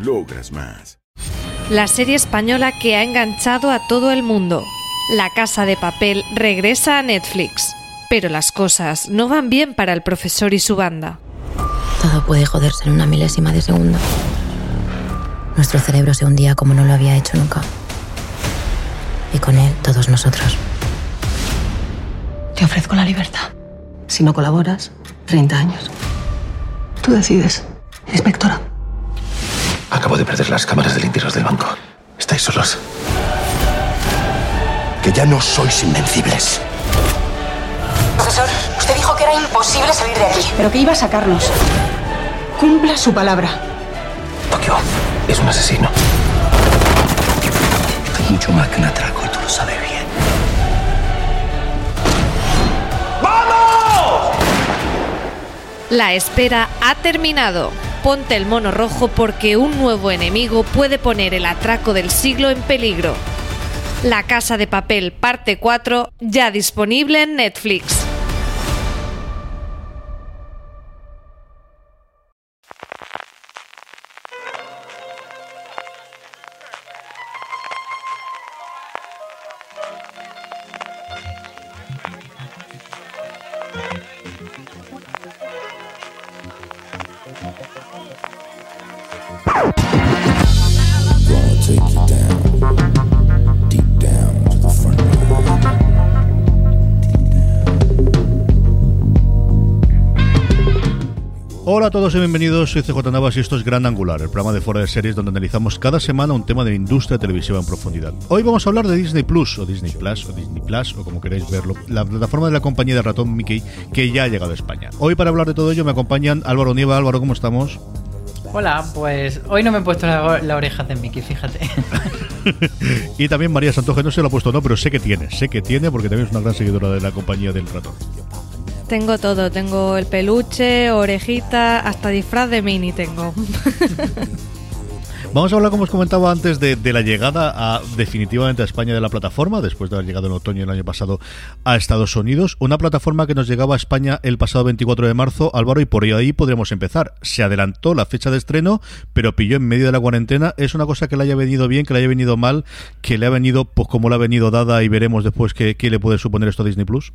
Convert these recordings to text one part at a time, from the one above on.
Logras más. La serie española que ha enganchado a todo el mundo. La Casa de Papel regresa a Netflix. Pero las cosas no van bien para el profesor y su banda. Todo puede joderse en una milésima de segundo. Nuestro cerebro se hundía como no lo había hecho nunca. Y con él todos nosotros. Te ofrezco la libertad. Si no colaboras, 30 años. Tú decides, inspectora. Acabo de perder las cámaras del interior del banco. Estáis solos. Que ya no sois invencibles. Profesor, usted dijo que era imposible salir de aquí. Pero que iba a sacarnos. Cumpla su palabra. Tokio es un asesino. Es mucho más que un atraco y tú lo sabes bien. La espera ha terminado. Ponte el mono rojo porque un nuevo enemigo puede poner el atraco del siglo en peligro. La Casa de Papel parte 4 ya disponible en Netflix. Hola a todos y bienvenidos, soy CJ Navas y esto es Gran Angular, el programa de fuera de series donde analizamos cada semana un tema de la industria televisiva en profundidad. Hoy vamos a hablar de Disney Plus, o Disney Plus, o Disney Plus, o como queráis verlo, la plataforma de la compañía de ratón Mickey que ya ha llegado a España. Hoy para hablar de todo ello me acompañan Álvaro Nieva. Álvaro, ¿cómo estamos? Hola, pues hoy no me he puesto la, la oreja de Mickey, fíjate. y también María Santoje, no se lo ha puesto no, pero sé que tiene, sé que tiene porque también es una gran seguidora de la compañía del ratón. Tengo todo, tengo el peluche, orejita, hasta disfraz de mini tengo. Vamos a hablar, como os comentaba antes, de, la llegada a, definitivamente a España de la plataforma, después de haber llegado en otoño el año pasado a Estados Unidos. Una plataforma que nos llegaba a España el pasado 24 de marzo, Álvaro, y por ahí podríamos empezar. Se adelantó la fecha de estreno, pero pilló en medio de la cuarentena. ¿Es una cosa que le haya venido bien, que le haya venido mal, que le ha venido pues como le ha venido dada y veremos después qué, qué le puede suponer esto a Disney Plus?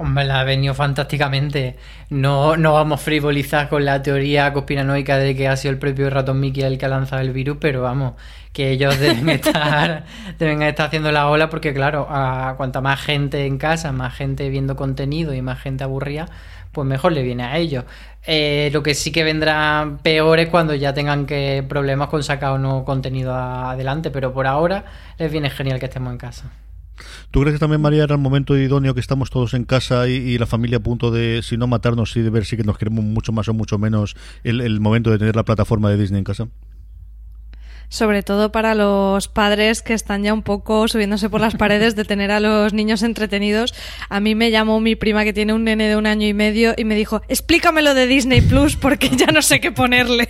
Hombre, la ha venido fantásticamente. No, no vamos a frivolizar con la teoría conspiranoica de que ha sido el propio ratón Mickey el que ha lanzado el virus, pero vamos, que ellos deben estar, deben estar haciendo la ola porque, claro, a cuanta más gente en casa, más gente viendo contenido y más gente aburrida, pues mejor le viene a ellos. Eh, lo que sí que vendrá peor es cuando ya tengan que problemas con sacar o no contenido adelante, pero por ahora les viene genial que estemos en casa. ¿Tú crees que también, María, era el momento idóneo que estamos todos en casa y, y, la familia a punto de, si no matarnos, y de ver si que nos queremos mucho más o mucho menos, el, el momento de tener la plataforma de Disney en casa? sobre todo para los padres que están ya un poco subiéndose por las paredes de tener a los niños entretenidos. A mí me llamó mi prima que tiene un nene de un año y medio y me dijo, explícamelo de Disney Plus porque ya no sé qué ponerle.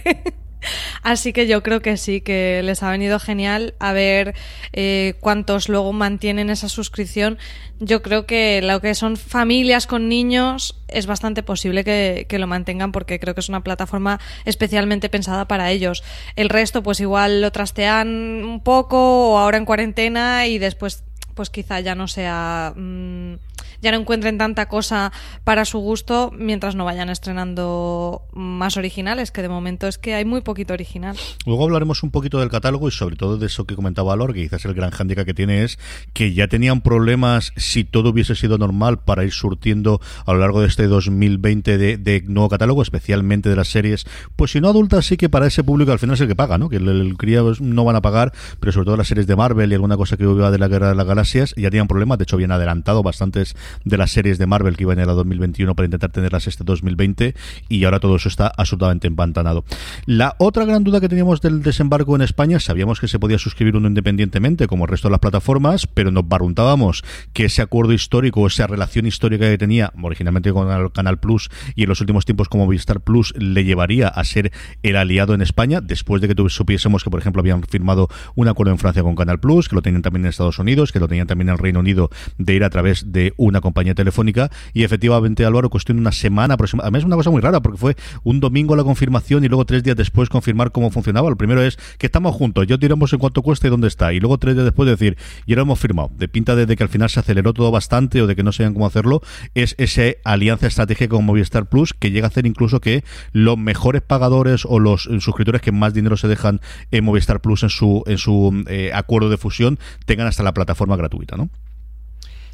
Así que yo creo que sí, que les ha venido genial a ver eh, cuántos luego mantienen esa suscripción. Yo creo que lo que son familias con niños es bastante posible que, que, lo mantengan porque creo que es una plataforma especialmente pensada para ellos. El resto pues igual lo trastean un poco o ahora en cuarentena y después pues quizá ya no sea mmm, ya no encuentren tanta cosa para su gusto mientras no vayan estrenando más originales, que de momento es que hay muy poquito original. Luego hablaremos un poquito del catálogo y sobre todo de eso que comentaba Alor, que quizás el gran hándicap que tiene es que ya tenían problemas si todo hubiese sido normal para ir surtiendo a lo largo de este 2020 de, de nuevo catálogo, especialmente de las series, pues si no adultas sí que para ese público al final es el que paga, ¿no? Que el, el no van a pagar, pero sobre todo las series de Marvel y alguna cosa que hubiera de la Guerra de las Galaxias ya tenían problemas, de hecho habían adelantado bastantes de las series de Marvel que iban a ir a 2021 para intentar tenerlas este 2020 y ahora todo eso está absolutamente empantanado. La otra gran duda que teníamos del desembarco en España, sabíamos que se podía suscribir uno independientemente como el resto de las plataformas, pero nos barruntábamos que ese acuerdo histórico, esa relación histórica que tenía originalmente con el Canal Plus y en los últimos tiempos como Vistar Plus le llevaría a ser el aliado en España después de que supiésemos que por ejemplo habían firmado un acuerdo en Francia con Canal Plus, que lo tenían también en Estados Unidos, que lo tenían también en el Reino Unido de ir a través de una compañía telefónica y efectivamente Álvaro cuestión una semana aproximadamente, es una cosa muy rara porque fue un domingo la confirmación y luego tres días después confirmar cómo funcionaba. Lo primero es que estamos juntos, yo tiramos en cuánto cuesta y dónde está y luego tres días después decir, ya lo hemos firmado. De pinta de que al final se aceleró todo bastante o de que no sabían cómo hacerlo, es esa alianza estratégica con Movistar Plus que llega a hacer incluso que los mejores pagadores o los suscriptores que más dinero se dejan en Movistar Plus en su en su eh, acuerdo de fusión tengan hasta la plataforma gratuita, ¿no?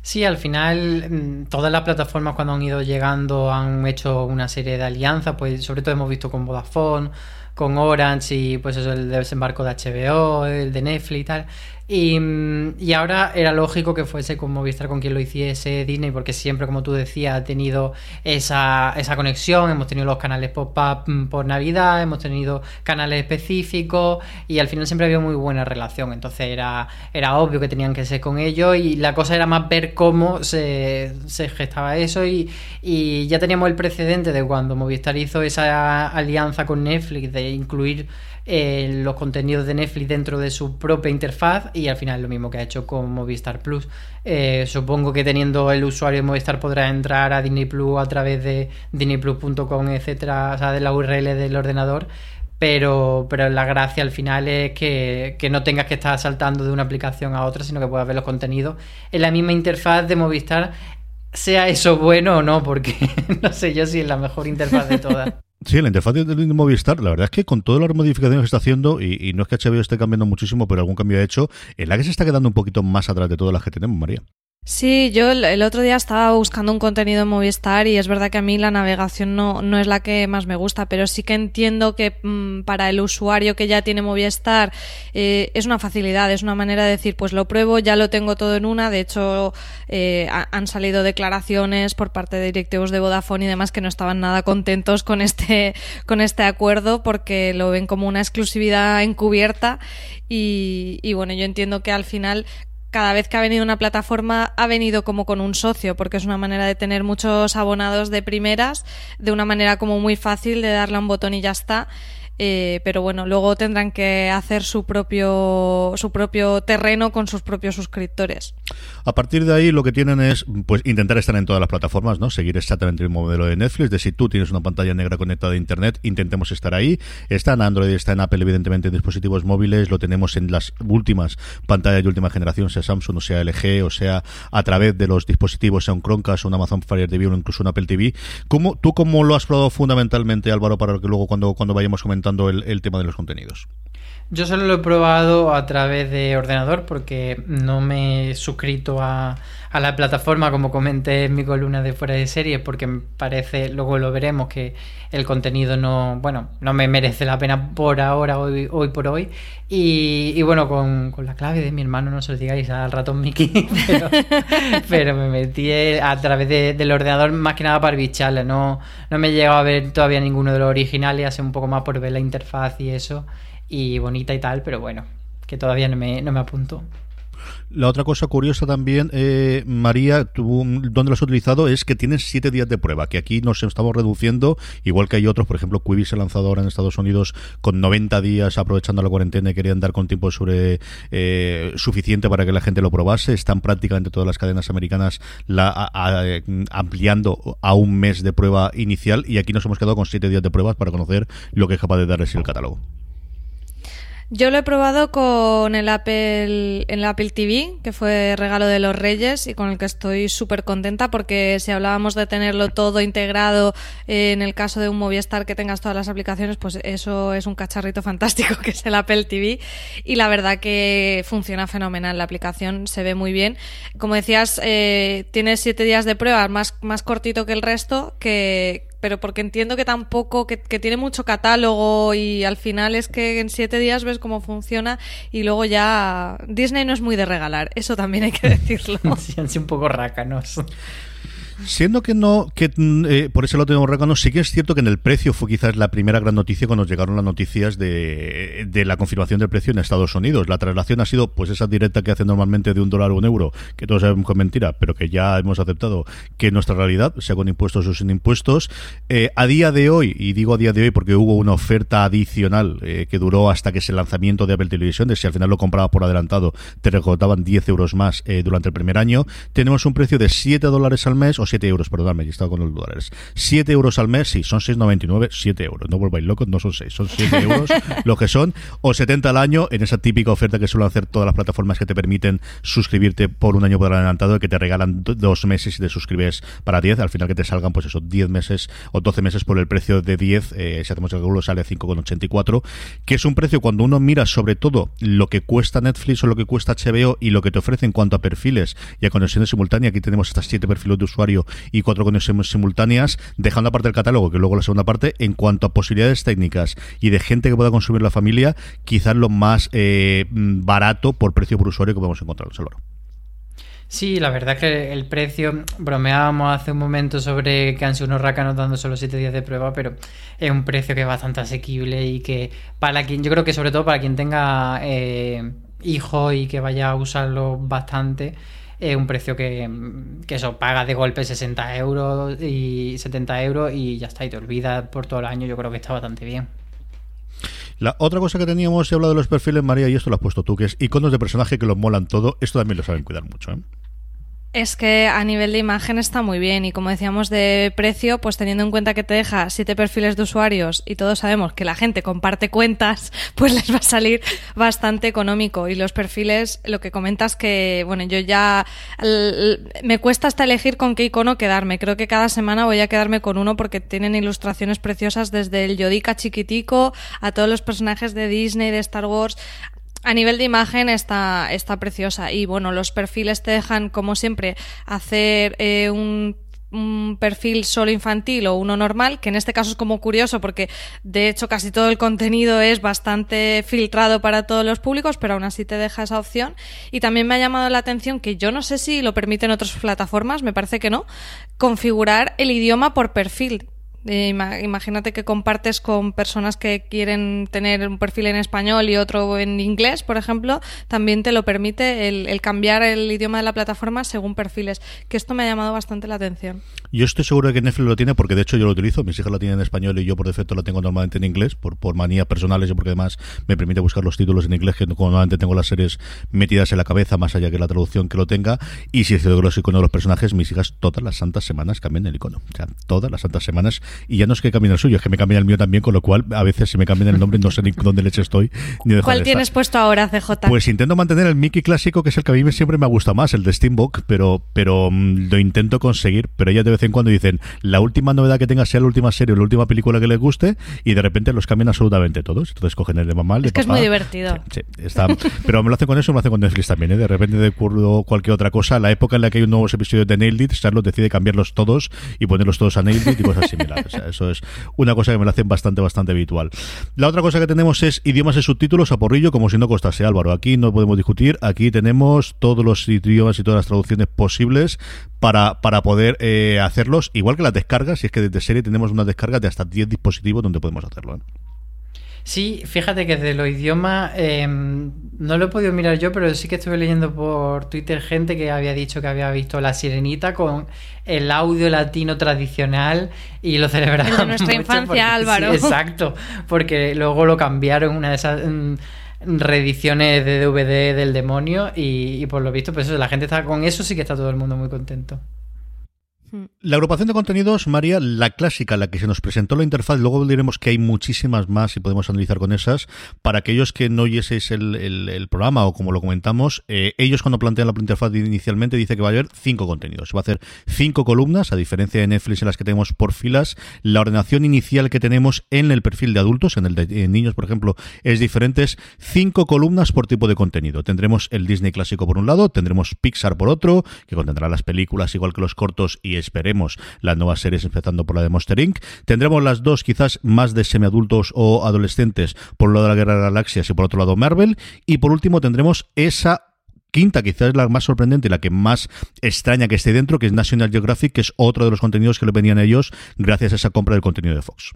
Sí, al final mm, todas las plataformas cuando han ido llegando han hecho una serie de alianzas, pues sobre todo hemos visto con Vodafone, con Orange y pues eso, el desembarco de HBO, el de Netflix y tal. Y, y, ahora era lógico que fuese con Movistar con quien lo hiciese Disney, porque siempre, como tú decías, ha tenido esa, esa conexión. Hemos tenido los canales pop-up mm, por Navidad, hemos tenido canales específicos y al final siempre había muy buena relación. Entonces era, era obvio que tenían que ser con ellos y la cosa era más ver cómo se, se gestaba eso. Y, y ya teníamos el precedente de cuando Movistar hizo esa alianza con Netflix de incluir eh, los contenidos de Netflix dentro de su propia interfaz y al final lo mismo que ha hecho con Movistar Plus. Eh, supongo que teniendo el usuario de Movistar podrá entrar a Disney Plus a través de disneyplus.com, etcétera, o sea, de la URL del ordenador. Pero, pero la gracia al final es que, que no tengas que estar saltando de una aplicación a otra, sino que puedas ver los contenidos en la misma interfaz de Movistar sea eso bueno o no, porque no sé yo si es la mejor interfaz de todas. Sí, la interfaz de Movistar, la verdad es que con todas las modificaciones que está haciendo, y, no es que HBO esté cambiando muchísimo, pero algún cambio ha hecho, en la que se está quedando un poquito más atrás de todas las que tenemos, María. Sí, yo el otro día estaba buscando un contenido en Movistar y es verdad que a mí la navegación no, no es la que más me gusta, pero sí que entiendo que mmm, para el usuario que ya tiene Movistar eh, es una facilidad, es una manera de decir, pues lo pruebo, ya lo tengo todo en una. De hecho, eh, han salido declaraciones por parte de directivos de Vodafone y demás que no estaban nada contentos con este, con este acuerdo porque lo ven como una exclusividad encubierta y, y bueno, yo entiendo que al final cada vez que ha venido una plataforma ha venido como con un socio, porque es una manera de tener muchos abonados de primeras, de una manera como muy fácil de darle a un botón y ya está. Eh, pero bueno, luego tendrán que hacer su propio, su propio terreno con sus propios suscriptores. A partir de ahí lo que tienen es pues intentar estar en todas las plataformas, ¿no? Seguir exactamente el modelo de Netflix, de si tú tienes una pantalla negra conectada a internet, intentemos estar ahí. Está en Android, está en Apple, evidentemente en dispositivos móviles, lo tenemos en las últimas pantallas de última generación, sea Samsung o sea LG, o sea a través de los dispositivos, sea un Chromecast, un Amazon Fire TV o incluso un Apple TV. ¿Cómo, ¿Tú cómo lo has probado fundamentalmente, Álvaro, para que luego cuando, cuando vayamos comentando el, el tema de los contenidos? Yo solo lo he probado a través de ordenador porque no me he suscrito a, a, la plataforma como comenté en mi columna de fuera de serie porque me parece, luego lo veremos, que el contenido no, bueno, no me merece la pena por ahora, hoy, hoy por hoy. Y, y bueno, con, con, la clave de mi hermano, no se lo digáis al ratón Mickey, pero, pero me metí a través de, del ordenador más que nada para bicharle. No, no me he llegado a ver todavía ninguno de los originales, hace un poco más por ver la interfaz y eso y bonita y tal, pero bueno, que todavía no me, no me apunto. La otra cosa curiosa también, eh, María, tú, ¿dónde lo has utilizado? Es que tienes siete días de prueba, que aquí nos estamos reduciendo, igual que hay otros, por ejemplo, Quibi se ha lanzado ahora en Estados Unidos con 90 días aprovechando la cuarentena y querían dar con tiempo sobre eh, suficiente para que la gente lo probase. Están prácticamente todas las cadenas americanas la, ampliando a un mes de prueba inicial y aquí nos hemos quedado con siete días de pruebas para conocer lo que es capaz de darles el catálogo. Yo lo he probado con el Apple, el Apple TV, que fue regalo de los Reyes y con el que estoy súper contenta porque si hablábamos de tenerlo todo integrado eh, en el caso de un Movistar que tengas todas las aplicaciones, pues eso es un cacharrito fantástico que es el Apple TV y la verdad que funciona fenomenal. La aplicación se ve muy bien. Como decías, eh, tiene siete días de prueba, más, más cortito que el resto, que, pero porque entiendo que tampoco, que, que, tiene mucho catálogo y al final es que en siete días ves cómo funciona y luego ya Disney no es muy de regalar, eso también hay que decirlo. sí, han sido un poco rácanos. Siendo que no, que eh, por eso lo tenemos recano, sí que es cierto que en el precio fue quizás la primera gran noticia cuando llegaron las noticias de, de, la confirmación del precio en Estados Unidos. La traslación ha sido pues esa directa que hace normalmente de un dólar a un euro, que todos sabemos que es mentira, pero que ya hemos aceptado que nuestra realidad, sea con impuestos o sin impuestos, eh, a día de hoy, y digo a día de hoy porque hubo una oferta adicional eh, que duró hasta que es el lanzamiento de Apple Television, de si al final lo comprabas por adelantado, te recortaban 10 euros más eh, durante el primer año, tenemos un precio de 7 dólares al mes o 7 euros, perdóname, he estado con los dólares. 7 euros al mes, sí, son 6,99, 7 euros. No volváis locos, no son 6, son 7 euros lo que son. O 70 al año en esa típica oferta que suelen hacer todas las plataformas que te permiten suscribirte por un año por adelantado, que te regalan dos meses y te suscribes para 10. Al final que te salgan, pues eso, 10 meses o 12 meses por el precio de 10. Eh, si hacemos el cálculo, sale 5,84, que es un precio cuando uno mira sobre todo lo que cuesta Netflix o lo que cuesta HBO y lo que te ofrece en cuanto a perfiles y a conexiones simultáneas. Aquí tenemos estas 7 perfiles de usuario y cuatro conexiones simultáneas, dejando aparte el catálogo, que luego la segunda parte, en cuanto a posibilidades técnicas y de gente que pueda consumir la familia, quizás lo más eh, barato por precio por usuario que podemos encontrar en Salvador. Sí, la verdad es que el precio, bromeábamos hace un momento sobre que han sido unos rácanos dando solo 7 días de prueba, pero es un precio que es bastante asequible y que para quien, yo creo que sobre todo para quien tenga eh, hijos y que vaya a usarlo bastante, un precio que, que, eso paga de golpe 60 euros y 70 euros y ya está, y te olvidas por todo el año, yo creo que está bastante bien. La otra cosa que teníamos, he hablado de los perfiles, María, y esto lo has puesto tú, que es iconos de personaje que los molan todo, esto también lo saben cuidar mucho, ¿eh? Es que a nivel de imagen está muy bien y como decíamos de precio, pues teniendo en cuenta que te deja siete perfiles de usuarios y todos sabemos que la gente comparte cuentas, pues les va a salir bastante económico. Y los perfiles, lo que comentas que, bueno, yo ya me cuesta hasta elegir con qué icono quedarme. Creo que cada semana voy a quedarme con uno porque tienen ilustraciones preciosas desde el Yodica chiquitico a todos los personajes de Disney, de Star Wars. A nivel de imagen está, está preciosa y bueno, los perfiles te dejan como siempre hacer eh, un un perfil solo infantil o uno normal, que en este caso es como curioso porque de hecho casi todo el contenido es bastante filtrado para todos los públicos, pero aún así te deja esa opción. Y también me ha llamado la atención que yo no sé si lo permiten otras plataformas, me parece que no, configurar el idioma por perfil. Imagínate que compartes con personas que quieren tener un perfil en español y otro en inglés, por ejemplo, también te lo permite el, cambiar el idioma de la plataforma según perfiles, que esto me ha llamado bastante la atención. Yo estoy seguro de que Netflix lo tiene porque de hecho yo lo utilizo, mis hijas lo tienen en español y yo por defecto lo tengo normalmente en inglés, por, por manías personales y porque además me permite buscar los títulos en inglés, que normalmente tengo las series metidas en la cabeza, más allá que la traducción que lo tenga, y si que los iconos de los personajes, mis hijas todas las santas semanas cambian el icono, o sea, todas las santas semanas y ya no es que cambien el suyo, es que me cambian el mío también, con lo cual a veces si me cambian el nombre no sé ni dónde leche estoy. Ni ¿Cuál tienes puesto ahora, CJ? Pues intento mantener el Mickey clásico, que es el que a mí siempre me ha gustado más, el de Steambook, pero, pero um, lo intento conseguir, pero ellas de vez en cuando dicen, la última novedad que tenga sea la última serie o la última película que les guste, y de repente los cambian absolutamente todos. Entonces cogen el de mamá, el de Es que papá. es muy divertido. Sí, sí está, pero me lo hacen con eso, me lo hacen con Netflix también, ¿eh? De repente de cualquier otra cosa, la época en la que hay un nuevo episodio de Nailed It, Charlotte decide cambiarlos todos y ponerlos todos a Nailed It y cosas similares. O sea, eso es una cosa que me lo hacen bastante, bastante habitual. La otra cosa que tenemos es idiomas y subtítulos a porrillo, como si no costase Álvaro. Aquí no podemos discutir, aquí tenemos todos los idiomas y todas las traducciones posibles para, para poder eh, hacerlos, igual que las descargas, si es que desde serie tenemos una descarga de hasta 10 dispositivos donde podemos hacerlo. ¿eh? Sí, fíjate que de los idiomas eh, no lo he podido mirar yo, pero sí que estuve leyendo por Twitter gente que había dicho que había visto La Sirenita con el audio latino tradicional y lo celebraron. De nuestra mucho infancia, porque- Álvaro. sí, exacto, porque luego lo cambiaron una de esas mm, reediciones de DVD del demonio y, y por lo visto, pues eso, la gente está con eso, sí que está todo el mundo muy contento. La agrupación de contenidos, María, la clásica, la que se nos presentó la interfaz, luego diremos que hay muchísimas más y podemos analizar con esas. Para aquellos que no oyeseis el, el, programa o como lo comentamos, eh, ellos cuando plantean la interfaz inicialmente dice que va a haber cinco contenidos. Va a hacer cinco columnas, a diferencia de Netflix en las que tenemos por filas. La ordenación inicial que tenemos en el perfil de adultos, en el de niños, por ejemplo, es diferente. Cinco columnas por tipo de contenido. Tendremos el Disney clásico por un lado, tendremos Pixar por otro, que contendrá las películas igual que los cortos y esperemos las nuevas series empezando por la de Monster Inc. Tendremos las dos quizás más de semiadultos o adolescentes, por un lado la Guerra de Galaxias y por otro lado Marvel. Y por último tendremos esa quinta, quizás la más sorprendente y la que más extraña que esté dentro, que es National Geographic, que es otro de los contenidos que le venían a ellos gracias a esa compra del contenido de Fox.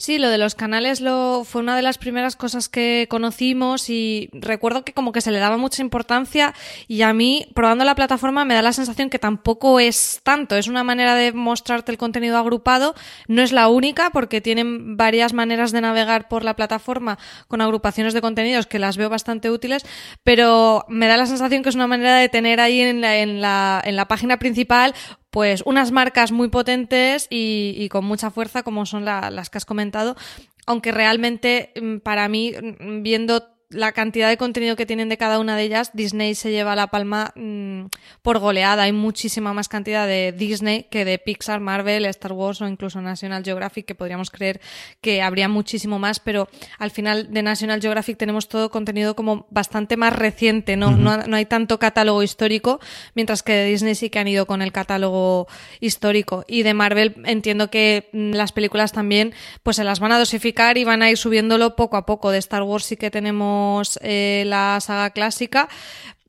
Sí, lo de los canales lo, fue una de las primeras cosas que conocimos y recuerdo que como que se le daba mucha importancia y a mí, probando la plataforma, me da la sensación que tampoco es tanto. Es una manera de mostrarte el contenido agrupado. No es la única porque tienen varias maneras de navegar por la plataforma con agrupaciones de contenidos que las veo bastante útiles, pero me da la sensación que es una manera de tener ahí en la, en la, en la página principal pues unas marcas muy potentes y, con mucha fuerza como son las que has comentado, aunque realmente mm, para mí, mm, viendo la cantidad de contenido que tienen de cada una de ellas, Disney se lleva la palma mm, por goleada. Hay muchísima más cantidad de Disney que de Pixar, Marvel, Star Wars o incluso National Geographic, que podríamos creer que habría muchísimo más, pero al final de National Geographic tenemos todo contenido como bastante más reciente, ¿no? no, no, hay tanto catálogo histórico, mientras que de Disney sí que han ido con el catálogo histórico. Y de Marvel entiendo que mm, las películas también pues se las van a dosificar y van a ir subiéndolo poco a poco. De Star Wars sí que tenemos eh, la saga clásica,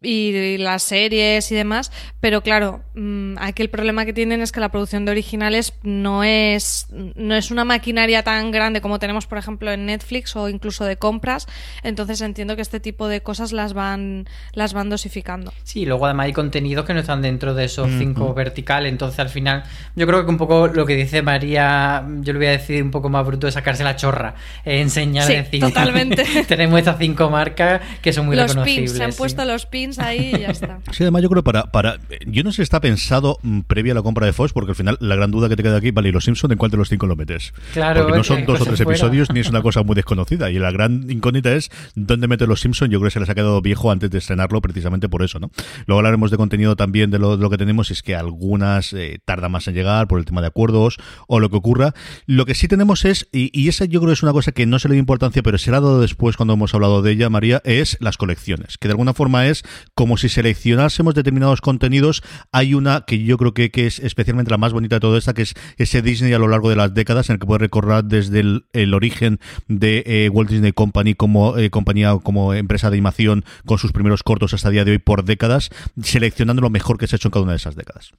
y las series y demás, pero claro, mm, aquí el problema que tienen es que la producción de originales no es, no es una maquinaria tan grande como tenemos, por ejemplo, en Netflix o incluso de compras, entonces entiendo que este tipo de cosas las van, las van dosificando. Sí, luego además hay contenidos que no están dentro de esos cinco verticales, entonces al final yo creo que un poco lo que dice María, yo le voy a decir un poco más bruto de sacarse la chorra, eh, enseñar sí, decir, totalmente. tenemos estas cinco marcas que son muy los reconocibles. Pins, se han puesto los pins ahí y ya está. Sí, además yo creo para, para yo no sé si está pensado mm, previa a la compra de Fox, porque al final la gran duda que te queda aquí, vale, ¿y los Simpson en cuál de los cinco lo metes? Claro, porque no son dos o pues tres episodios ni es una cosa muy desconocida y la gran incógnita es dónde meter los Simpson. Yo creo que se les ha quedado viejo antes de estrenarlo precisamente por eso, ¿no? Luego hablaremos de contenido también de lo, de lo que tenemos, es que algunas eh, tardan más en llegar por el tema de acuerdos o lo que ocurra. Lo que sí tenemos es, y, y esa yo creo es una cosa que no se le da importancia, pero será dado después cuando hemos hablado de ella, María, es las colecciones, que de alguna forma es como si seleccionásemos determinados contenidos, hay una que yo creo que, que es especialmente la más bonita de todo esta, que es ese Disney a lo largo de las décadas, en el que puede recorrer desde el, origen de eh, Walt Disney Company como eh, compañía, como empresa de animación, con sus primeros cortos hasta el día de hoy por décadas, seleccionando lo mejor que se ha hecho en cada una de esas décadas.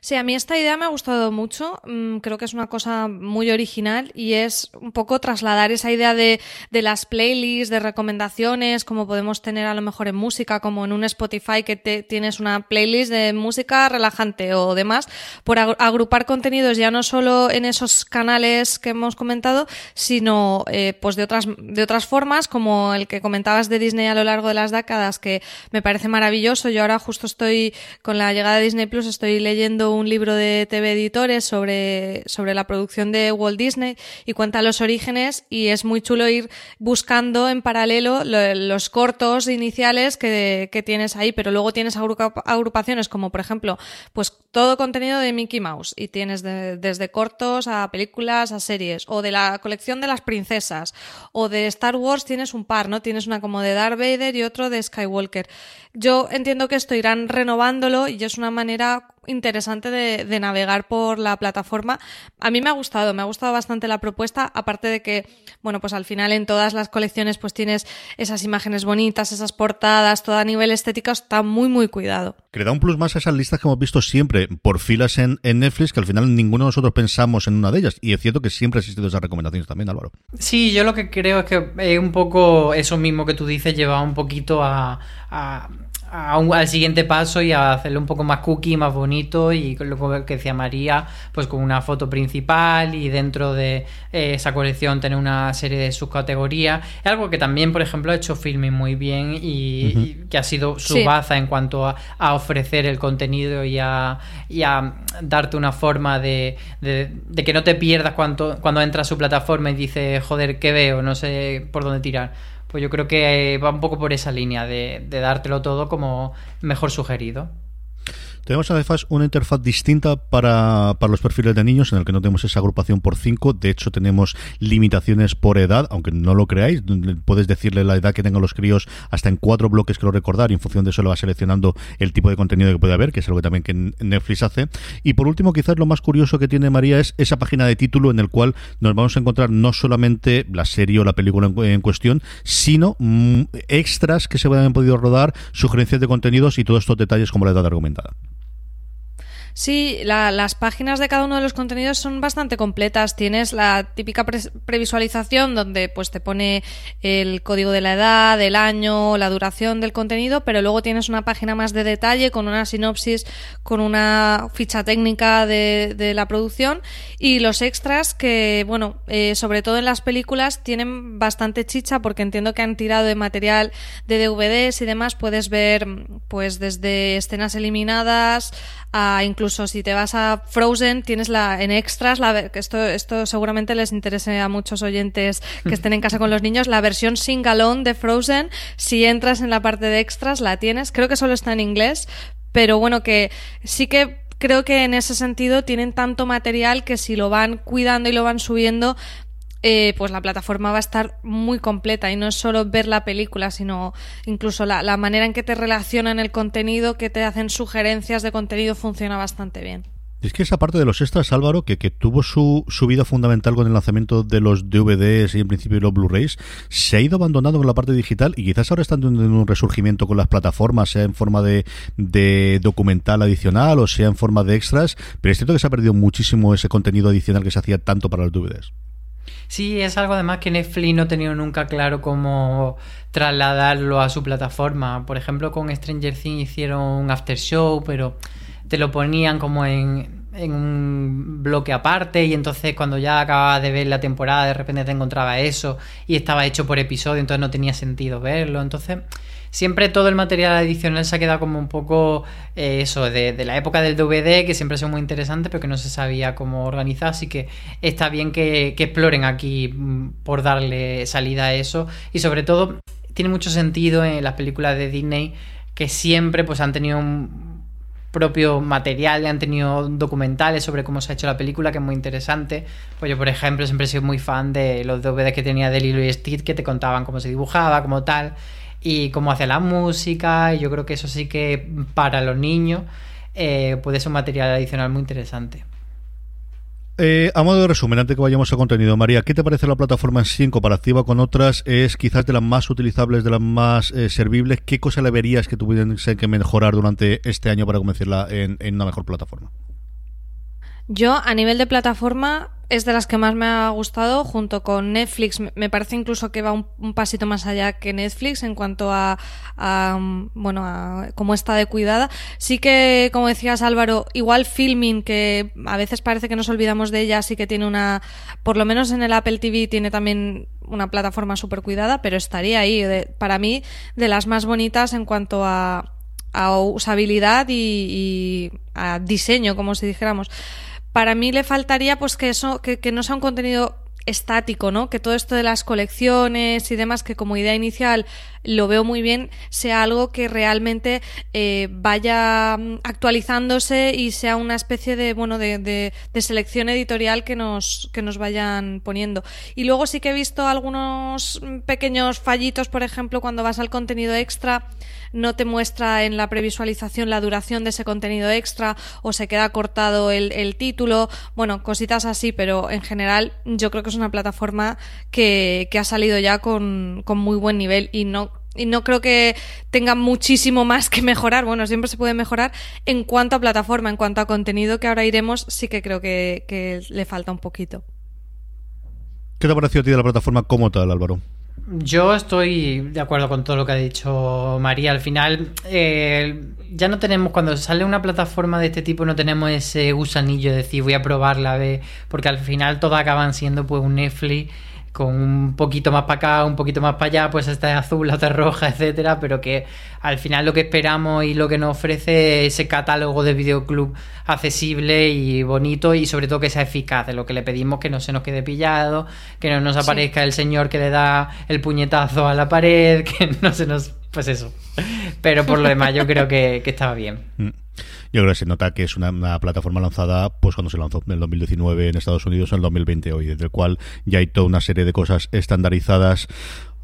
Sí, a mí esta idea me ha gustado mucho. Mm, creo que es una cosa muy original y es un poco trasladar esa idea de, de las playlists, de recomendaciones, como podemos tener a lo mejor en música, como en un Spotify que te, tienes una playlist de música relajante o demás, por agrupar contenidos ya no solo en esos canales que hemos comentado, sino eh, pues de otras, de otras formas, como el que comentabas de Disney a lo largo de las décadas, que me parece maravilloso. Yo ahora justo estoy, con la llegada de Disney Plus, estoy leyendo un libro de TV Editores sobre, sobre la producción de Walt Disney y cuenta los orígenes y es muy chulo ir buscando en paralelo los cortos iniciales que, que, tienes ahí, pero luego tienes agrupaciones como por ejemplo, pues todo contenido de Mickey Mouse y tienes desde cortos a películas a series o de la colección de las princesas o de Star Wars tienes un par, ¿no? Tienes una como de Darth Vader y otro de Skywalker. Yo entiendo que esto irán renovándolo y es una manera interesante de, navegar por la plataforma. A mí me ha gustado, me ha gustado bastante la propuesta, aparte de que, bueno, pues al final en todas las colecciones pues tienes esas imágenes bonitas, esas portadas, todo a nivel estético está muy, muy cuidado. Que le da un plus más a esas listas que hemos visto siempre por filas en, Netflix, que al final ninguno de nosotros pensamos en una de ellas. Y es cierto que siempre ha existido esas recomendaciones también, Álvaro. Sí, yo lo que creo es que es un poco eso mismo que tú dices, lleva un poquito a a un- al siguiente paso y a hacerlo un poco más cookie, más bonito y con lo que decía María, pues con una foto principal y dentro de eh, esa colección tener una serie de subcategorías. Es algo que también, por ejemplo, ha hecho Filming muy bien y, y que ha sido su Sí. baza en cuanto a, a ofrecer el contenido y a, y a darte una forma de, de- de que no te pierdas cuando, cuando entras a su plataforma y dices, joder, ¿qué veo? No sé por dónde tirar. Pues yo creo que va un poco por esa línea de, de dártelo todo como mejor sugerido. Tenemos además una interfaz distinta para, para los perfiles de niños, en el que no tenemos esa agrupación por cinco. De hecho, tenemos limitaciones por edad, aunque no lo creáis. Puedes decirle la edad que tengan los críos hasta en cuatro bloques, creo recordar, y en función de eso le va seleccionando el tipo de contenido que puede haber, que es algo también que Netflix hace. Y por último, quizás lo más curioso que tiene María es esa página de título en el cual nos vamos a encontrar no solamente la serie o la película en, en cuestión, sino mm, extras que se hayan podido rodar, sugerencias de contenidos y todos estos detalles como la edad argumentada. Sí, la- las páginas de cada uno de los contenidos son bastante completas. Tienes la típica pre- previsualización donde pues te pone el código de la edad, el año, la duración del contenido, pero luego tienes una página más de detalle con una sinopsis, con una ficha técnica de, de la producción y los extras que, bueno, eh, sobre todo en las películas tienen bastante chicha porque entiendo que han tirado de material de DVDs y demás. Puedes ver pues desde escenas eliminadas a incluso si te vas a Frozen tienes la en extras la esto esto seguramente les interese a muchos oyentes que estén en casa con los niños la versión singalón de Frozen si entras en la parte de extras la tienes. Creo que solo está en inglés pero bueno que sí que creo que en ese sentido tienen tanto material que si lo van cuidando y lo van subiendo eh, pues la plataforma va a estar muy completa y no es solo ver la película, sino incluso la, la manera en que te relacionan el contenido, que te hacen sugerencias de contenido funciona bastante bien. Es que esa parte de los extras, Álvaro, que, que tuvo su, su vida fundamental con el lanzamiento de los DVDs y en principio los Blu-rays, se ha ido abandonando con la parte digital y quizás ahora están teniendo un resurgimiento con las plataformas, sea en forma de, de documental adicional o sea en forma de extras, pero es cierto que se ha perdido muchísimo ese contenido adicional que se hacía tanto para los DVDs. Sí, es algo además que Netflix no ha tenido nunca claro cómo trasladarlo a su plataforma. Por ejemplo, con Stranger Things hicieron un after show, pero te lo ponían como en, en un bloque aparte y entonces cuando ya acababas de ver la temporada de repente te encontraba eso y estaba hecho por episodio, entonces no tenía sentido verlo. Entonces siempre todo el material adicional se ha quedado como un poco eh, eso, de, la época del DVD, que siempre ha sido muy interesante, pero que no se sabía cómo organizar, así que está bien que, exploren aquí mm, por darle salida a eso y sobre todo tiene mucho sentido en las películas de Disney que siempre pues han tenido un propio material, han tenido documentales sobre cómo se ha hecho la película, que es muy interesante. Pues yo, por ejemplo, siempre he sido muy fan de los DVDs que tenía de Lilo y Stitch, que te contaban cómo se dibujaba, como tal y cómo hace la música. Y yo creo que eso sí que para los niños eh, puede ser un material adicional muy interesante. Eh, a modo de resumen, antes que vayamos a contenido, María, ¿qué te parece la plataforma en sí en comparativa con otras? ¿Es quizás de las más utilizables, de las más eh, servibles? ¿Qué cosa le verías que tuvieran que mejorar durante este año para convertirla en, en una mejor plataforma? Yo, a nivel de plataforma, es de las que más me ha gustado, junto con Netflix. Me parece incluso que va un, pasito más allá que Netflix en cuanto a, a, bueno, a cómo está de cuidada. Sí que, como decías Álvaro, igual Filming, que a veces parece que nos olvidamos de ella, sí que tiene una, por lo menos en el Apple TV tiene también una plataforma súper cuidada, pero estaría ahí, para mí, de las más bonitas en cuanto a, a usabilidad y, y a diseño, como si dijéramos para mí le faltaría pues que eso que, que, no sea un contenido estático, ¿no? Que todo esto de las colecciones y demás, que como idea inicial lo veo muy bien, sea algo que realmente eh, vaya actualizándose y sea una especie de, bueno, de, de, de, selección editorial que nos, que nos vayan poniendo. Y luego sí que he visto algunos pequeños fallitos, por ejemplo, cuando vas al contenido extra, no te muestra en la previsualización la duración de ese contenido extra o se queda cortado el, el título. Bueno, cositas así, pero en general yo creo que es una plataforma que, que ha salido ya con, con muy buen nivel y no y no creo que tenga muchísimo más que mejorar. Bueno, siempre se puede mejorar en cuanto a plataforma, en cuanto a contenido que ahora iremos, sí que creo que, que le falta un poquito. ¿Qué te ha parecido a ti de la plataforma como tal, Álvaro? Yo estoy de acuerdo con todo lo que ha dicho María. Al final, eh, ya no tenemos, cuando sale una plataforma de este tipo, no tenemos ese gusanillo de decir voy a probarla, a porque al final todas acaban siendo pues un Netflix con un poquito más para acá, un poquito más para allá, pues esta es azul, la otra es roja, etcétera, pero que al final lo que esperamos y lo que nos ofrece es ese catálogo de videoclub accesible y bonito y sobre todo que sea eficaz, de lo que le pedimos que no se nos quede pillado, que no nos aparezca el señor que le da el puñetazo a la pared, que no se nos... pues eso. Pero por lo demás yo creo que, que estaba bien. Yo creo que se nota que es una, una, plataforma lanzada pues cuando se lanzó en el 2019 en Estados Unidos, en el 2020 hoy, desde el cual ya hay toda una serie de cosas estandarizadas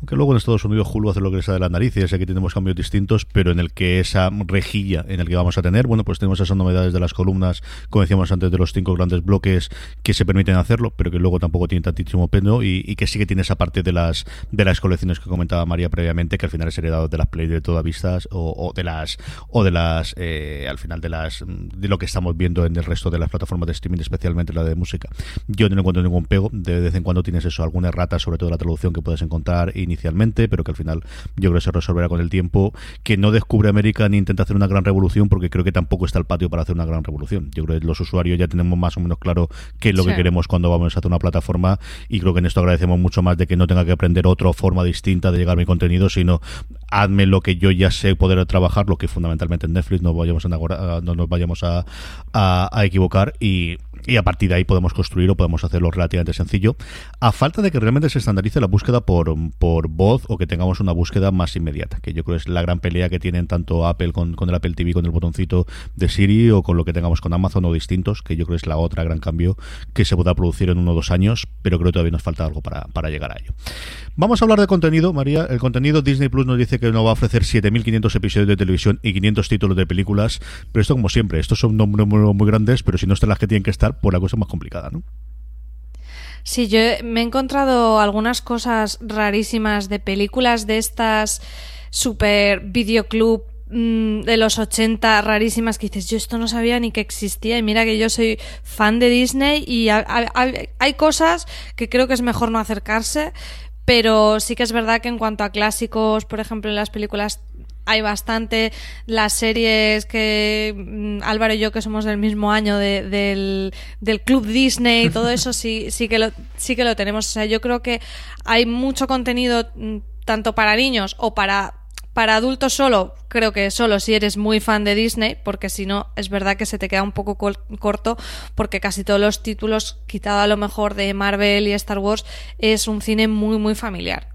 que luego en Estados Unidos Hulu hace lo que les da de las narices, aquí tenemos cambios distintos, pero en el que esa rejilla en el que vamos a tener, bueno, pues tenemos esas novedades de las columnas, como decíamos antes, de los cinco grandes bloques que se permiten hacerlo, pero que luego tampoco tienen tantísimo peno y, que sí que tiene esa parte de las de las colecciones que comentaba María previamente, que al final es heredado de las play de todas vistas o, de las o de las eh, al final de las de lo que estamos viendo en el resto de las plataformas de streaming, especialmente la de música. Yo no encuentro ningún pego, de vez en cuando tienes eso, alguna errata, sobre todo la traducción que puedes encontrar y inicialmente, pero que al final yo creo que se resolverá con el tiempo, que no descubre América ni intenta hacer una gran revolución, porque creo que tampoco está el patio para hacer una gran revolución. Yo creo que los usuarios ya tenemos más o menos claro qué es lo que queremos cuando vamos a hacer una plataforma y creo que en esto agradecemos mucho más de que no tenga que aprender otra forma distinta de llegar a mi contenido, sino hazme lo que yo ya sé poder trabajar, lo que fundamentalmente en Netflix no vayamos a, no nos vayamos a, a equivocar y y a partir de ahí podemos construir o podemos hacerlo relativamente sencillo, a falta de que realmente se estandarice la búsqueda por, por voz o que tengamos una búsqueda más inmediata, que yo creo es la gran pelea que tienen tanto Apple con, con el Apple TV, con el botoncito de Siri o con lo que tengamos con Amazon o distintos, que yo creo es la otra gran cambio que se pueda producir en uno o dos años, pero creo que todavía nos falta algo para, para llegar a ello. Vamos a hablar de contenido, María. El contenido Disney Plus nos dice que nos va a ofrecer 7.500 episodios de televisión y 500 títulos de películas, pero esto como siempre, estos son números muy, muy grandes, pero si no están las que tienen que estar, por la cosa más complicada, ¿no? Sí, yo me he encontrado algunas cosas rarísimas de películas de estas super videoclub mm, de los 80 rarísimas que dices, yo esto no sabía ni que existía y mira que yo soy fan de Disney y hay cosas que creo que es mejor no acercarse, pero sí que es verdad que en cuanto a clásicos, por ejemplo, en las películas hay bastante. Las series que mm, Álvaro y yo que somos del mismo año del, del club Disney y todo eso sí sí que lo sí que lo tenemos. O sea yo creo que hay mucho contenido mm, tanto para niños o para para adultos solo, creo que solo si eres muy fan de Disney, porque si no, es verdad que se te queda un poco corto, porque casi todos los títulos, quitado a lo mejor de Marvel y Star Wars, es un cine muy, muy familiar.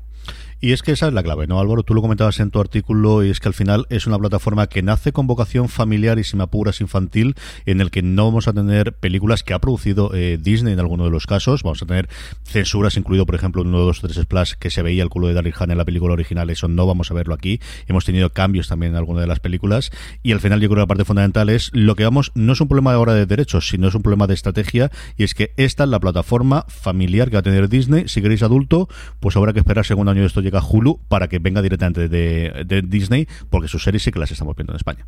Y es que esa es la clave, ¿no, Álvaro? Tú lo comentabas en tu artículo y es que al final es una plataforma que nace con vocación familiar y sin apuras infantil, en el que no vamos a tener películas que ha producido eh, Disney en alguno de los casos. Vamos a tener censuras, incluido, por ejemplo, en uno, dos tres Splash, que se veía el culo de Daryl Hannah en la película original. Eso no vamos a verlo aquí. Hemos tenido cambios también en alguna de las películas. Y al final, yo creo que la parte fundamental es lo que vamos, no es un problema ahora de derechos, sino es un problema de estrategia. Y es que esta es la plataforma familiar que va a tener Disney. Si queréis adulto, pues habrá que esperar segundo año de esto llega Hulu para que venga directamente de, de Disney, porque sus series sí que las estamos viendo en España.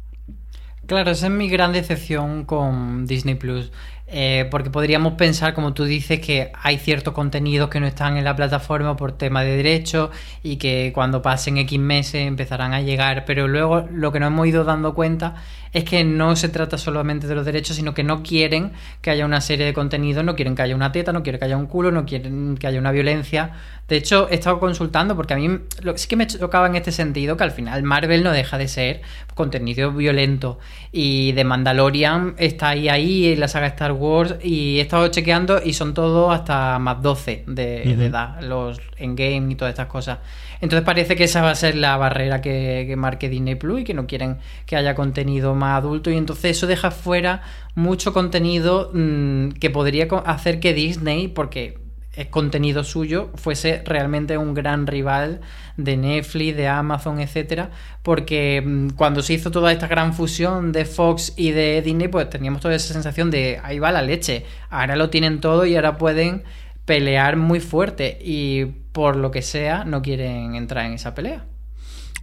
Claro, esa es mi gran decepción con Disney Plus. Eh, porque podríamos pensar, como tú dices, que hay ciertos contenidos que no están en la plataforma por tema de derechos y que cuando pasen X meses empezarán a llegar, pero luego lo que nos hemos ido dando cuenta es que no se trata solamente de los derechos, sino que no quieren que haya una serie de contenidos, no quieren que haya una teta, no quieren que haya un culo, no quieren que haya una violencia. De hecho, he estado consultando porque a mí sí que me chocaba en este sentido que al final Marvel no deja de ser contenido violento y de Mandalorian está ahí ahí en la saga Star Wars y he estado chequeando y son todos hasta más 12 de, edad, los game y todas estas cosas. Entonces parece que esa va a ser la barrera que, marque Disney Plus y que no quieren que haya contenido más adulto. Y entonces eso deja fuera mucho contenido mm, que podría hacer que Disney, porque es contenido suyo, fuese realmente un gran rival de Netflix, de Amazon, etcétera, porque mm, cuando se hizo toda esta gran fusión de Fox y de Disney, pues teníamos toda esa sensación de ahí va la leche, ahora lo tienen todo y ahora pueden pelear muy fuerte y por lo que sea no quieren entrar en esa pelea.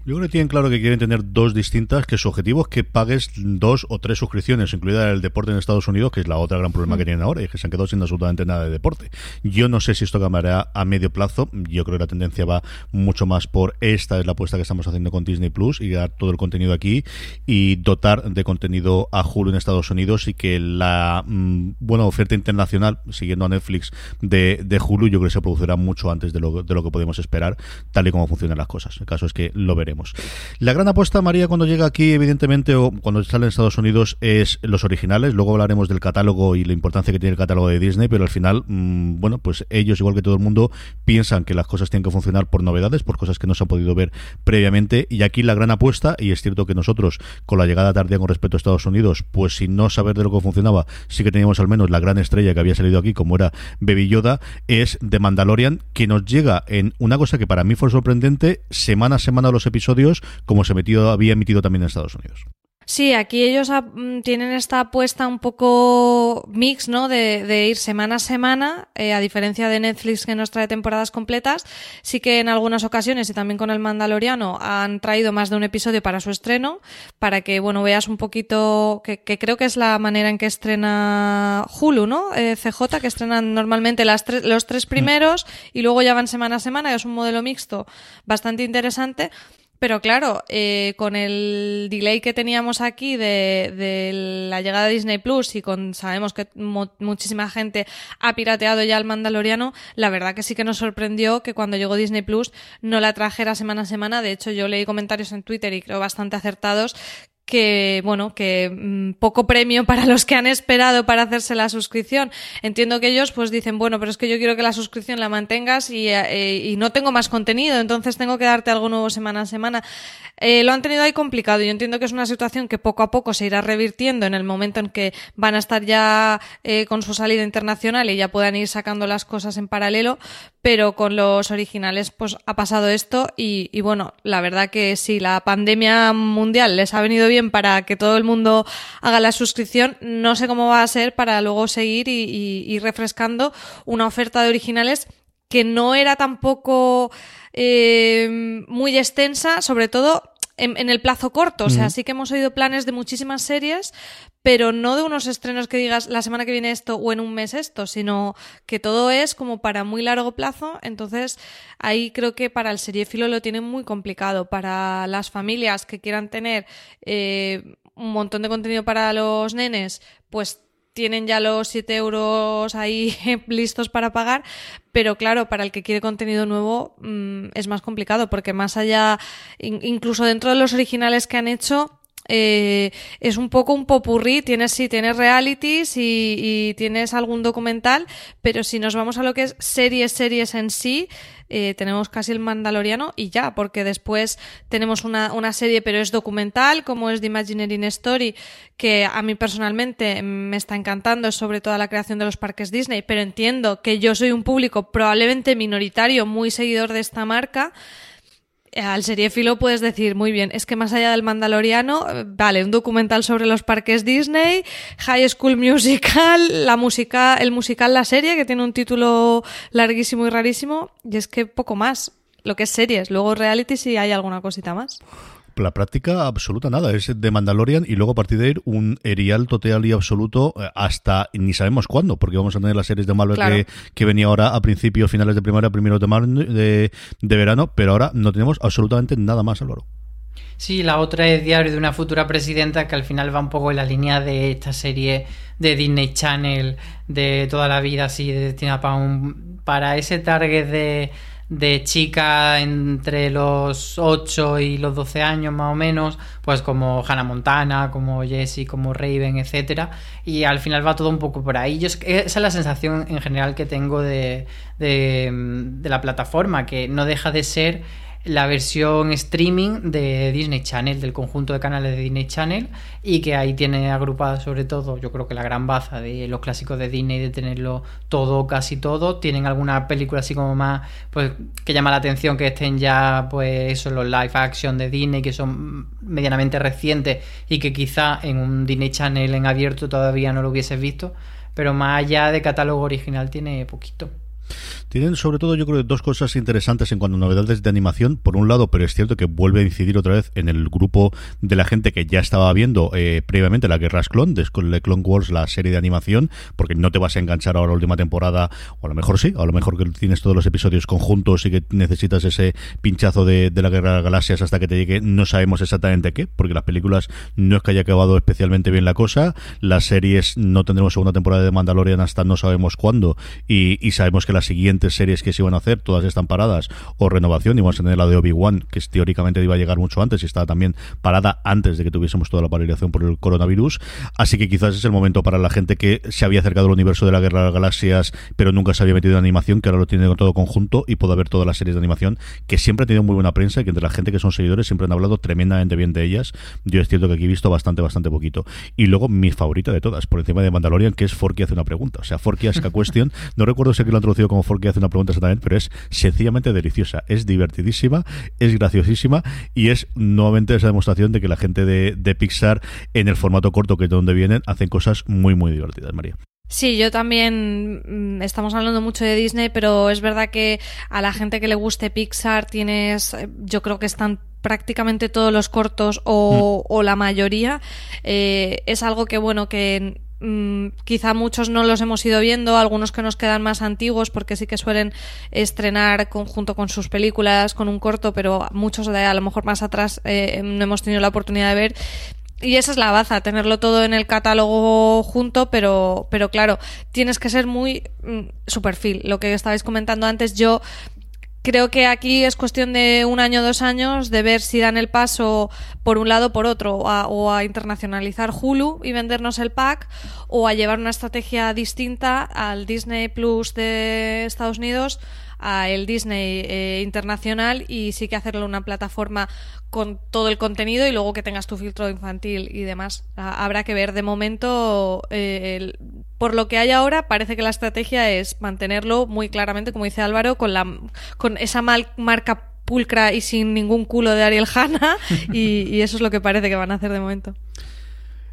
Yo creo que tienen claro que quieren tener dos distintas, que su objetivo es que pagues dos o tres suscripciones, incluida el deporte en Estados Unidos, que es la otra gran problema que tienen ahora, y que se han quedado sin absolutamente nada de deporte. Yo no sé si esto cambiará a medio plazo, yo creo que la tendencia va mucho más por esta es la apuesta que estamos haciendo con Disney Plus y dar todo el contenido aquí y dotar de contenido a Hulu en Estados Unidos y que la mm, buena oferta internacional, siguiendo a Netflix de, de Hulu, yo creo que se producirá mucho antes de lo, de lo que podemos esperar, tal y como funcionan las cosas. El caso es que lo veremos. La gran apuesta, María, cuando llega aquí, evidentemente, o cuando sale en Estados Unidos, es los originales. Luego hablaremos del catálogo y la importancia que tiene el catálogo de Disney, pero al final, mm, bueno, pues ellos, igual que todo el mundo, piensan que las cosas tienen que funcionar por novedades, por cosas que no se han podido ver previamente. Y aquí la gran apuesta, y es cierto que nosotros, con la llegada tardía con respecto a Estados Unidos, pues sin no saber de lo que funcionaba, sí que teníamos al menos la gran estrella que había salido aquí, como era Baby Yoda, es de Mandalorian, que nos llega en una cosa que para mí fue sorprendente, semana a semana los episodios como se metido, había emitido también en Estados Unidos. Sí, aquí ellos mm, tienen esta apuesta un poco mix, ¿no? De, ir semana a semana, eh, a diferencia de Netflix que nos trae temporadas completas. Sí que en algunas ocasiones y también con el Mandaloriano han traído más de un episodio para su estreno, para que, bueno, veas un poquito, que, creo que es la manera en que estrena Hulu, ¿no? Eh, CJ, que estrenan normalmente las los tres primeros y luego ya van semana a semana, es un modelo mixto bastante interesante. Pero claro, eh, con el delay que teníamos aquí de, de, la llegada de Disney Plus y con sabemos que muchísima gente ha pirateado ya el Mandaloriano, la verdad que sí que nos sorprendió que cuando llegó Disney Plus no la trajera semana a semana. De hecho, yo leí comentarios en Twitter y creo bastante acertados que, bueno, que mm, poco premio para los que han esperado para hacerse la suscripción. Entiendo que ellos pues dicen, bueno, pero es que yo quiero que la suscripción la mantengas y, eh, y no tengo más contenido, entonces tengo que darte algo nuevo semana a semana. Eh, lo han tenido ahí complicado. Yo entiendo que es una situación que poco a poco se irá revirtiendo en el momento en que van a estar ya eh, con su salida internacional y ya puedan ir sacando las cosas en paralelo, pero con los originales pues ha pasado esto y, y bueno, la verdad que si la pandemia mundial les ha venido bien para que todo el mundo haga la suscripción, no sé cómo va a ser para luego seguir y, y, y refrescando una oferta de originales que no era tampoco eh, muy extensa, sobre todo en, el plazo corto. O sea, sí que hemos oído planes de muchísimas series, pero no de unos estrenos que digas la semana que viene esto o en un mes esto, sino que todo es como para muy largo plazo. Entonces, ahí creo que para el seriéfilo lo tienen muy complicado. Para las familias que quieran tener eh, un montón de contenido para los nenes, pues tienen ya los 7 euros ahí listos para pagar, pero claro, para el que quiere contenido nuevo mm, es más complicado porque más allá, incluso dentro de los originales que han hecho, eh, es un poco un popurrí, tienes sí, tienes realities y, tienes algún documental, pero si nos vamos a lo que es series, series en sí, eh, tenemos casi el Mandaloriano y ya, porque después tenemos una, una serie, pero es documental, como es The Imagineering Story, que a mí personalmente me está encantando, sobre toda la creación de los parques Disney, pero entiendo que yo soy un público probablemente minoritario, muy seguidor de esta marca, al seriéfilo puedes decir, muy bien, es que más allá del Mandaloriano, vale, un documental sobre los parques Disney, High School Musical, la música, el musical La Serie, que tiene un título larguísimo y rarísimo, y es que poco más, lo que es series, luego reality si hay alguna cosita más la práctica absoluta nada, es de Mandalorian y luego a partir de ir un erial total y absoluto eh, hasta ni sabemos cuándo, porque vamos a tener las series de Marvel que, venía ahora a principios, finales de primavera, primeros de, de, verano, pero ahora no tenemos absolutamente nada más, Álvaro. Sí, la otra es Diario de una futura presidenta que al final va un poco en la línea de esta serie de Disney Channel de toda la vida así destinada para un, para ese target de de chica entre los 8 y los 12 años más o menos, pues como Hannah Montana, como Jessie, como Raven, etcétera, y al final va todo un poco por ahí. Yo, esa es la sensación en general que tengo de, de, de la plataforma, que no deja de ser la versión streaming de Disney Channel, del conjunto de canales de Disney Channel, y que ahí tiene agrupada sobre todo, yo creo que la gran baza de los clásicos de Disney, de tenerlo todo, casi todo. Tienen alguna película así como más, pues, que llama la atención que estén ya, pues, eso, los live action de Disney, que son medianamente recientes y que quizá en un Disney Channel en abierto todavía no lo hubieses visto, pero más allá de catálogo original tiene poquito. Tienen sobre todo yo creo dos cosas interesantes en cuanto a novedades de animación. Por un lado, pero es cierto que vuelve a incidir otra vez en el grupo de la gente que ya estaba viendo eh, previamente la Guerras Clon, de Clone Wars, la serie de animación, porque no te vas a enganchar ahora la última temporada, o a lo mejor sí, a lo mejor que tienes todos los episodios conjuntos y que necesitas ese pinchazo de, la Guerra de las Galaxias hasta que te llegue, no sabemos exactamente qué, porque las películas no es que haya acabado especialmente bien la cosa, las series no tendremos segunda temporada de Mandalorian hasta no sabemos cuándo, y, y sabemos que las siguientes series que se iban a hacer, todas están paradas, o renovación, y vamos a tener la de Obi-Wan, que teóricamente iba a llegar mucho antes y estaba también parada antes de que tuviésemos toda la paralización por el coronavirus, así que quizás es el momento para la gente que se había acercado al universo de la Guerra de las Galaxias, pero nunca se había metido en animación, que ahora lo tiene todo conjunto y puede ver todas las series de animación que siempre ha tenido muy buena prensa y que entre la gente que son seguidores siempre han hablado tremendamente bien de ellas. Yo es cierto que aquí he visto bastante, bastante poquito. Y luego mi favorita de todas, por encima de Mandalorian, que es Forky hace una pregunta. O sea, Forky Ask a Question, no recuerdo si aquí lo han como Forky hace una pregunta exactamente, pero es sencillamente deliciosa, es divertidísima, es graciosísima y es nuevamente esa demostración de que la gente de, de Pixar en el formato corto que es de donde vienen hacen cosas muy, muy divertidas, María. Sí, yo también mm, estamos hablando mucho de Disney, pero es verdad que a la gente que le guste Pixar tienes, eh, yo creo que están prácticamente todos los cortos o, o la mayoría. Eh, es algo que, bueno, que mm, quizá muchos no los hemos ido viendo, algunos que nos quedan más antiguos porque sí que suelen estrenar conjunto con sus películas, con un corto, pero muchos de a lo mejor más atrás eh, no hemos tenido la oportunidad de ver y esa es la baza, tenerlo todo en el catálogo junto, pero, pero claro, tienes que ser muy mm, su perfil. Lo que estabais comentando antes, yo creo que aquí es cuestión de un año, dos años, de ver si dan el paso por un lado o por otro, o a, internacionalizar Hulu y vendernos el pack, o a llevar una estrategia distinta al Disney Plus de Estados Unidos a el Disney eh, internacional y sí que hacerlo una plataforma con todo el contenido y luego que tengas tu filtro infantil y demás. Habrá que ver. De momento, eh, por lo que hay ahora, parece que la estrategia es mantenerlo muy claramente, como dice Álvaro, con, la, con esa mal- marca pulcra y sin ningún culo de Ariel Hanna y, y eso es lo que parece que van a hacer de momento.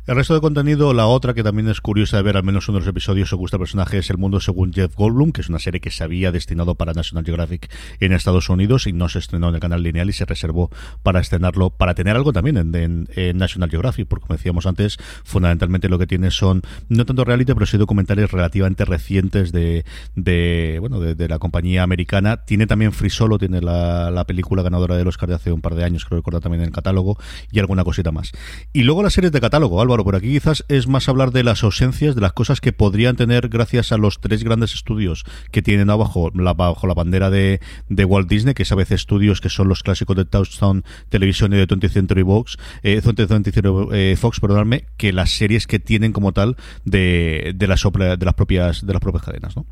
El resto de contenido, la otra que también es curiosa de ver, al menos uno de los episodios, o gusta el personaje, es El Mundo según Jeff Goldblum, que es una serie que se había destinado para National Geographic en Estados Unidos y no se estrenó en el canal lineal y se reservó para estrenarlo, para tener algo también en, National Geographic, porque como decíamos antes, fundamentalmente lo que tiene son, no tanto reality, pero sí documentales relativamente recientes de, de bueno, de, la compañía americana. Tiene también Free Solo, tiene la, la película ganadora del Oscar de hace un par de años, creo recordar también en el catálogo, y alguna cosita más. Y luego las series de catálogo, Álvaro, por aquí quizás es más hablar de las ausencias, de las cosas que podrían tener gracias a los tres grandes estudios que tienen abajo la, bajo la bandera de, de Walt Disney, que es a veces estudios que son los clásicos de Touchstone Televisión y de 20th Century Fox, eh, 20th Century eh, Fox, perdonadme, que las series que tienen como tal de, de, las, de las propias de las propias cadenas, ¿no?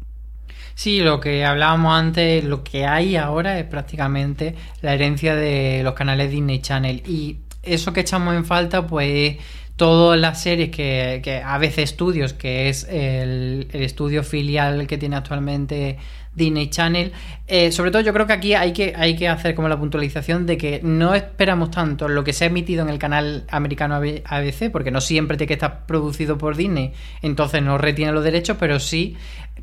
Sí, lo que hablábamos antes, lo que hay ahora es prácticamente la herencia de los canales Disney Channel. Y eso que echamos en falta, pues todas las series que, que ABC Studios, que es el, estudio filial que tiene actualmente Disney Channel. Eh, sobre todo yo creo que aquí hay que, hay que hacer como la puntualización de que no esperamos tanto lo que se ha emitido en el canal americano AB- ABC, porque no siempre tiene que estar producido por Disney, entonces no retiene los derechos, pero sí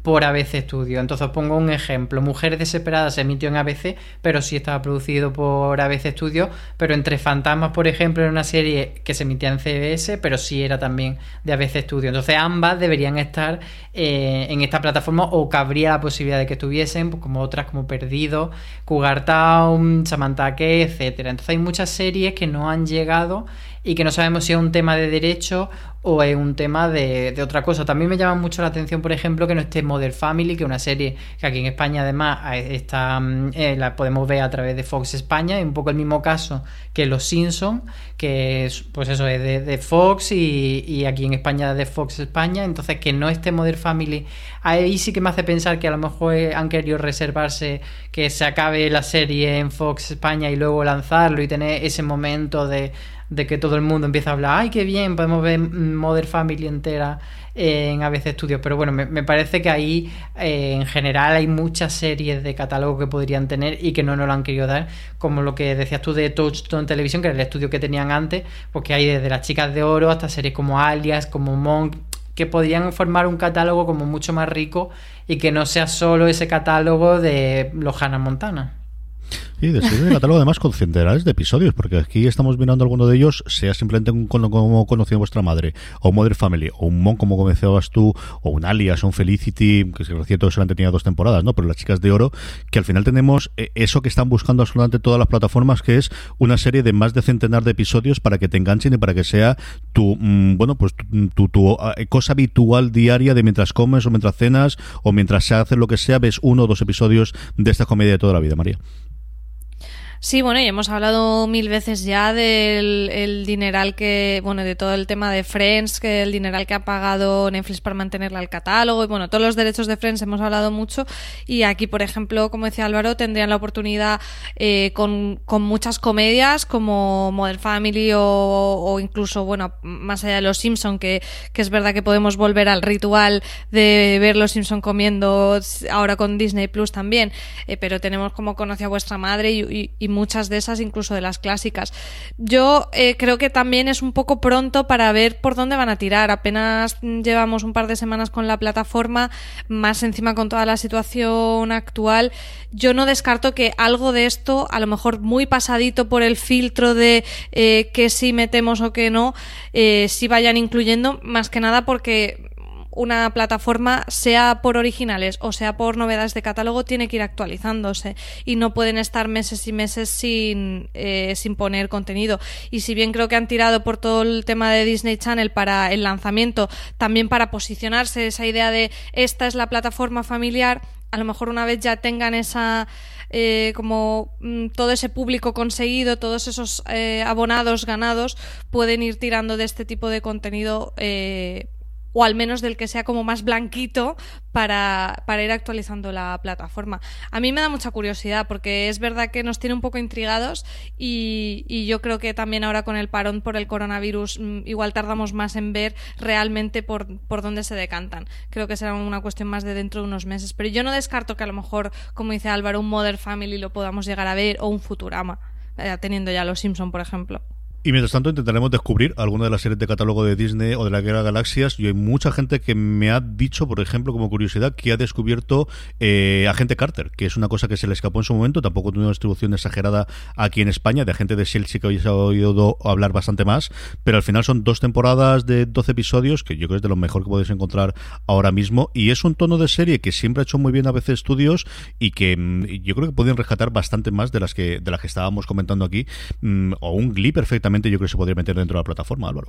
por ABC Studio. Entonces os pongo un ejemplo. Mujeres Desesperadas se emitió en ABC, pero sí estaba producido por ABC Studio. Pero Entre Fantasmas, por ejemplo, era una serie que se emitía en CBS, pero sí era también de ABC Studio. Entonces ambas deberían estar eh, en esta plataforma o cabría la posibilidad de que estuviesen, pues, como otras como Perdido, Cougar Town, Samantha Key, etcétera. Entonces hay muchas series que no han llegado y que no sabemos si es un tema de derecho o es un tema de, otra cosa. También me llama mucho la atención, por ejemplo, que no esté Modern Family, que es una serie que aquí en España además eh, está, mm, eh, la podemos ver a través de Fox España, es un poco el mismo caso que Los Simpsons, que es, pues eso es de, Fox y, y aquí en España de Fox España, entonces que no esté Modern Family, ahí sí que me hace pensar que a lo mejor eh, han querido reservarse que se acabe la serie en Fox España y luego lanzarlo y tener ese momento de de que todo el mundo empieza a hablar, ay, qué bien, podemos ver Modern Family entera en ABC Studios, pero bueno, me, me parece que ahí eh, en general hay muchas series de catálogo que podrían tener y que no nos lo han querido dar, como lo que decías tú de Touchstone Television, que era el estudio que tenían antes, porque hay desde las chicas de oro hasta series como Alias, como Monk, que podrían formar un catálogo como mucho más rico y que no sea solo ese catálogo de los Hannah Montana. Sí, de serie de catálogo además con centenares de episodios, porque aquí estamos mirando alguno de ellos, sea simplemente un cono- como conocido vuestra madre, o Mother Family, o un Mon como comentabas tú, o un Alias, o un Felicity, que es cierto solamente tenía dos temporadas, ¿no? Pero las chicas de oro, que al final tenemos eh, eso que están buscando absolutamente todas las plataformas, que es una serie de más de centenar de episodios para que te enganchen y para que sea tu, mm, bueno, pues tu, tu- tu, eh, cosa habitual diaria de mientras comes o mientras cenas o mientras se hace lo que sea, ves uno o dos episodios de esta comedia de toda la vida, María. Sí, bueno, y hemos hablado mil veces ya del el dineral que, bueno, de todo el tema de Friends, que el dineral que ha pagado Netflix para mantenerla al catálogo, y bueno, todos los derechos de Friends hemos hablado mucho, y aquí, por ejemplo, como decía Álvaro, tendrían la oportunidad eh, con, con muchas comedias como Modern Family o, incluso, bueno, más allá de Los Simpson, que, que es verdad que podemos volver al ritual de ver Los Simpson comiendo ahora con Disney Plus también, eh, pero tenemos como conoce a vuestra madre y, y- y muchas de esas incluso de las clásicas. Yo eh, creo que también es un poco pronto para ver por dónde van a tirar. Apenas mm, llevamos un par de semanas con la plataforma, más encima con toda la situación actual. Yo no descarto que algo de esto, a lo mejor muy pasadito por el filtro de eh, que sí metemos o que no, eh, sí vayan incluyendo, más que nada porque una plataforma, sea por originales o sea por novedades de catálogo, tiene que ir actualizándose y no pueden estar meses y meses sin, eh, sin poner contenido. Y si bien creo que han tirado por todo el tema de Disney Channel para el lanzamiento, también para posicionarse esa idea de esta es la plataforma familiar, a lo mejor una vez ya tengan esa eh, como mm, todo ese público conseguido, todos esos eh, abonados ganados, pueden ir tirando de este tipo de contenido eh, o al menos del que sea como más blanquito para, para ir actualizando la plataforma. A mí me da mucha curiosidad porque es verdad que nos tiene un poco intrigados y, yo creo que también ahora con el parón por el coronavirus mm, igual tardamos más en ver realmente por, por dónde se decantan. Creo que será una cuestión más de dentro de unos meses. Pero yo no descarto que a lo mejor, como dice Álvaro, un Modern Family lo podamos llegar a ver o un Futurama, eh, teniendo ya los Simpson, por ejemplo. Y mientras tanto intentaremos descubrir alguna de las series de catálogo de Disney o de la Guerra de Galaxias. Y hay mucha gente que me ha dicho, por ejemplo, como curiosidad, que ha descubierto eh, Agente Carter, que es una cosa que se le escapó en su momento. Tampoco tiene una distribución exagerada aquí en España. De Agente de S.H.I.E.L.D. sí que habéis oído hablar bastante más. Pero al final son dos temporadas de 12 episodios, que yo creo que es de lo mejor que podéis encontrar ahora mismo. Y es un tono de serie que siempre ha hecho muy bien a veces estudios y que mm, yo creo que pueden rescatar bastante más de las que, de las que estábamos comentando aquí. Mm, o un Glee perfectamente yo creo que se podría meter dentro de la plataforma, Álvaro.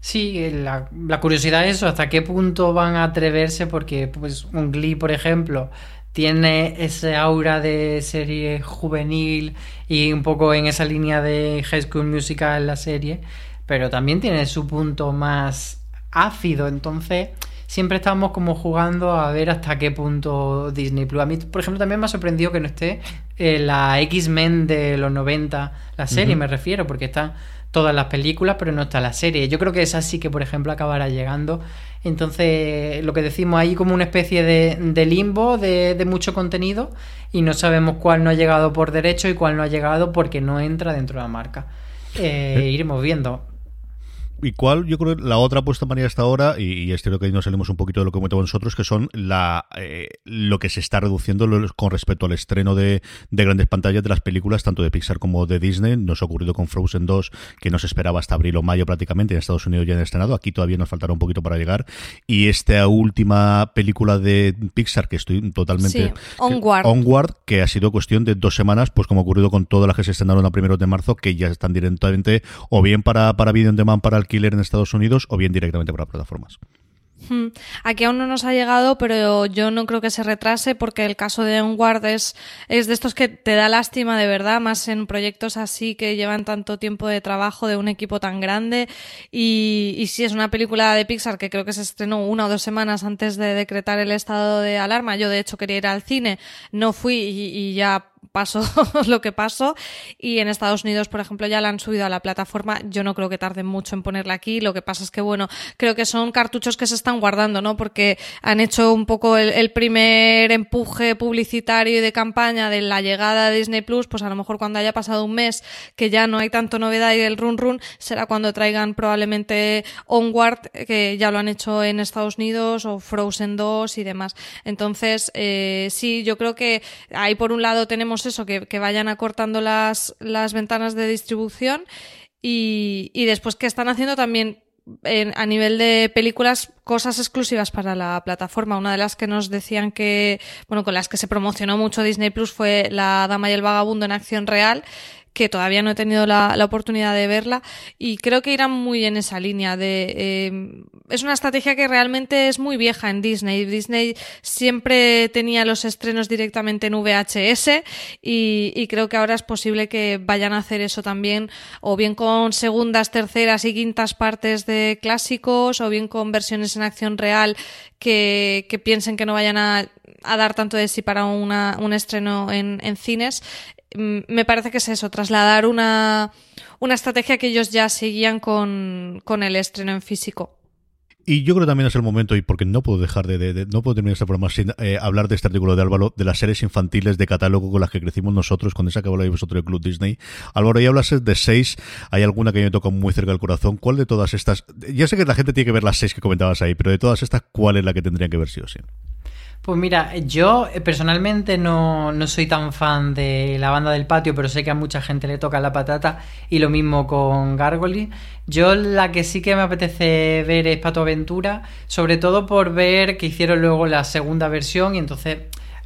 Sí, la, la curiosidad es eso, hasta qué punto van a atreverse, porque pues un Glee, por ejemplo, tiene ese aura de serie juvenil y un poco en esa línea de High School Musical la serie, pero también tiene su punto más ácido, entonces siempre estamos como jugando a ver hasta qué punto Disney Plus. A mí, por ejemplo, también me ha sorprendido que no esté eh, la X-Men de los 90, la serie me refiero, porque están todas las películas, pero no está la serie. Yo creo que esa sí que, por ejemplo, acabará llegando. Entonces, lo que decimos ahí como una especie de, de limbo de, de mucho contenido y no sabemos cuál no ha llegado por derecho y cuál no ha llegado porque no entra dentro de la marca. Eh, iremos viendo. ¿Y cuál? Yo creo que la otra apuesta María hasta ahora, y, y es cierto que ahí nos salimos un poquito de lo que comentamos nosotros, que son la eh, lo que se está reduciendo lo- con respecto al estreno de, de grandes pantallas de las películas, tanto de Pixar como de Disney. Nos ha ocurrido con Frozen 2, que no se esperaba hasta abril o mayo prácticamente, en Estados Unidos ya han estrenado, aquí todavía nos faltará un poquito para llegar. Y esta última película de Pixar, que estoy totalmente... Sí, Onward. que- Onward, que ha sido cuestión de dos semanas, pues como ha ocurrido con todas las que se estrenaron a primeros de marzo, que ya están directamente o bien para, para video on demand para alquiler en Estados Unidos o bien directamente para plataformas. Hmm. Aquí aún no nos ha llegado, pero yo no creo que se retrase porque el caso de Onward es, es de estos que te da lástima de verdad, más en proyectos así que llevan tanto tiempo de trabajo de un equipo tan grande. Y, y si es una película de Pixar que creo que se estrenó una o dos semanas antes de decretar el estado de alarma. Yo de hecho quería ir al cine, no fui y ya pasó lo que pasó. Y en Estados Unidos, por ejemplo, ya la han subido a la plataforma. Yo no creo que tarden mucho en ponerla aquí. Lo que pasa es que, bueno, creo que son cartuchos que se están guardando, ¿no? Porque han hecho un poco el, el primer empuje publicitario y de campaña de la llegada de Disney Plus. Pues a lo mejor cuando haya pasado un mes que ya no hay tanto novedad y el run run, será cuando traigan probablemente Onward, que ya lo han hecho en Estados Unidos, o Frozen 2 y demás. Entonces, eh, sí, yo creo que ahí por un lado tenemos eso, que, vayan acortando las, las ventanas de distribución y, después que están haciendo también a nivel de películas cosas exclusivas para la plataforma. Una de las que nos decían que, bueno, con las que se promocionó mucho Disney Plus fue La Dama y el Vagabundo en acción real que todavía no he tenido la, la oportunidad de verla y creo que irán muy en esa línea de eh, es una estrategia que realmente es muy vieja en Disney. Disney siempre tenía los estrenos directamente en VHS y, y creo que ahora es posible que vayan a hacer eso también o bien con segundas, terceras y quintas partes de clásicos o bien con versiones en acción real que, que piensen que no vayan a, a dar tanto de sí para una, un estreno en, en cines me parece que es eso, trasladar una, una estrategia que ellos ya seguían con, con el estreno en físico. Y yo creo que también es el momento, y porque no puedo dejar de, de- de- no puedo terminar este programa sin eh, hablar de este artículo de Álvaro, de las series infantiles de catálogo con las que crecimos nosotros, con esa que habláis vosotros del Club Disney. Álvaro, ya hablas de seis, hay alguna que me toca muy cerca del corazón. ¿Cuál de todas estas? Ya sé que la gente tiene que ver las seis que comentabas ahí, pero de todas estas, ¿cuál es la que tendrían que ver sí o sí? Pues mira, yo eh, personalmente no, no soy tan fan de la banda del patio, pero sé que a mucha gente le toca la patata y lo mismo con Gargoyle. Yo la que sí que me apetece ver es Pato Aventura, sobre todo por ver que hicieron luego la segunda versión y entonces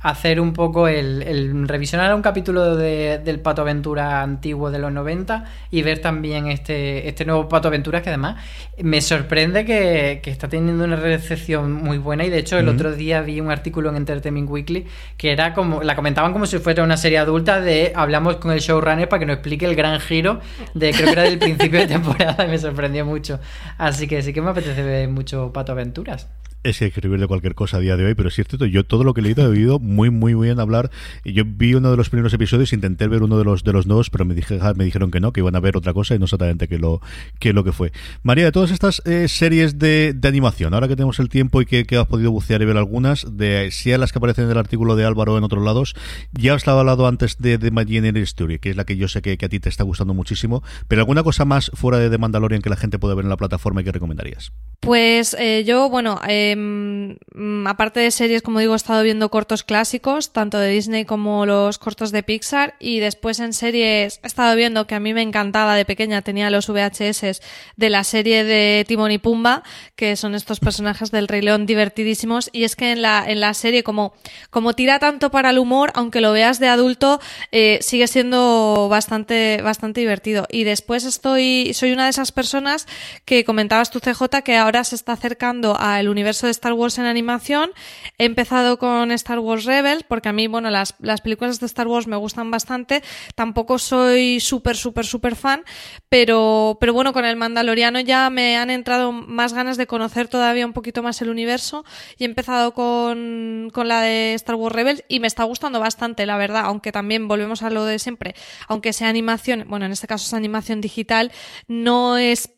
hacer un poco el, el revisionar un capítulo de- del Pato Aventura antiguo de los 90 y ver también este, este nuevo Pato Aventura que además me sorprende que, que está teniendo una recepción muy buena y de hecho el otro día vi un artículo en Entertainment Weekly que era como, la comentaban como si fuera una serie adulta de hablamos con el showrunner para que nos explique el gran giro de creo que era del principio de temporada y me sorprendió mucho. Así que sí que me apetece ver mucho Pato Aventuras. Es que escribir de cualquier cosa a día de hoy, pero es cierto, yo todo lo que he leído he oído muy, muy bien hablar. Yo vi uno de los primeros episodios, intenté ver uno de los de los nuevos, pero me, dije, me dijeron que no, que iban a ver otra cosa y no exactamente qué lo, qué lo que fue. María, de todas estas eh, series de, de animación, ahora que tenemos el tiempo y que, has podido bucear y ver algunas, de si a las que aparecen en el artículo de Álvaro en otros lados, ya os estaba hablado antes de The Imaginary Story, que es la que yo sé que, que a ti te está gustando muchísimo, pero alguna cosa más fuera de The Mandalorian que la gente pueda ver en la plataforma y que recomendarías. Pues eh, yo, bueno, em, mm, aparte de series, como digo, he estado viendo cortos clásicos, tanto de Disney como los cortos de Pixar, y después en series he estado viendo que a mí me encantaba de pequeña, tenía los VHS de la serie de Timón y Pumba, que son estos personajes del Rey León divertidísimos, y es que en la, en la serie, como, como tira tanto para el humor, aunque lo veas de adulto, eh, sigue siendo bastante, bastante divertido. Y después estoy, soy una de esas personas que comentabas tu CJ que ahora se está acercando al universo de Star Wars en animación. He empezado con Star Wars Rebels, porque a mí, bueno, las, las películas de Star Wars me gustan bastante. Tampoco soy súper, súper, súper fan, pero, pero bueno, con el Mandaloriano ya me han entrado más ganas de conocer todavía un poquito más el universo y he empezado con, con la de Star Wars Rebels y me está gustando bastante, la verdad, aunque también volvemos a lo de siempre, aunque sea animación, bueno, en este caso es animación digital, no es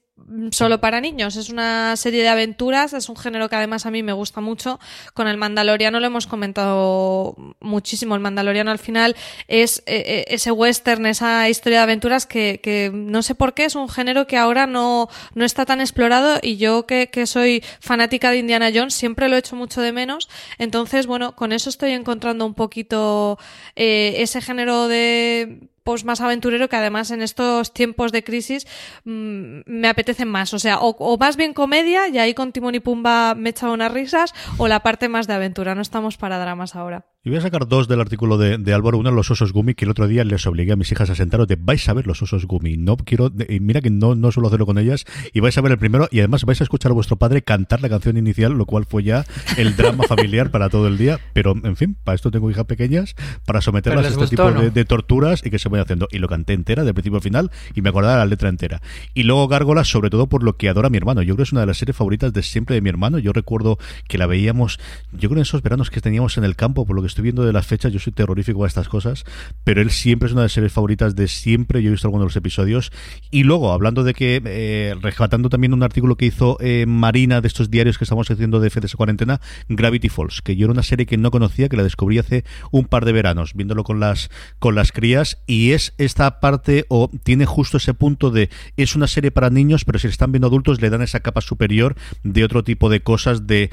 solo para niños, es una serie de aventuras, es un género que además a mí me gusta mucho. Con el Mandaloriano lo hemos comentado muchísimo. El Mandaloriano al final es eh, eh, ese western, esa historia de aventuras que, que no sé por qué es un género que ahora no, no está tan explorado y yo que, que soy fanática de Indiana Jones siempre lo he hecho mucho de menos. Entonces, bueno, con eso estoy encontrando un poquito eh, ese género de pues más aventurero que además en estos tiempos de crisis mmm, me apetecen más. O sea, o, o, más bien comedia, y ahí con Timón y Pumba me he echado unas risas, o la parte más de aventura. No estamos para dramas ahora. Y voy a sacar dos del artículo de, de Álvaro. Uno, los osos gumi, que el otro día les obligué a mis hijas a sentaros de vais a ver los osos gumi. No quiero, mira que no, no suelo hacerlo con ellas. Y vais a ver el primero y además vais a escuchar a vuestro padre cantar la canción inicial, lo cual fue ya el drama familiar para todo el día. Pero, en fin, para esto tengo hijas pequeñas, para someterlas a este gustó, tipo ¿no? de, de, torturas y que se vayan haciendo. Y lo canté entera, de principio al final, y me acordaba la letra entera. Y luego Gárgolas, sobre todo por lo que adora mi hermano. Yo creo que es una de las series favoritas de siempre de mi hermano. Yo recuerdo que la veíamos, yo creo en esos veranos que teníamos en el campo, por lo que estoy viendo de las fechas, yo soy terrorífico a estas cosas, pero él siempre es una de las series favoritas de siempre. Yo he visto algunos de los episodios. Y luego, hablando de que, eh, rescatando también un artículo que hizo eh, Marina de estos diarios que estamos haciendo de FDS Cuarentena, Gravity Falls, que yo era una serie que no conocía, que la descubrí hace un par de veranos, viéndolo con las, con las crías, y es esta parte, o tiene justo ese punto de, es una serie para niños, pero si están viendo adultos, le dan esa capa superior de otro tipo de cosas de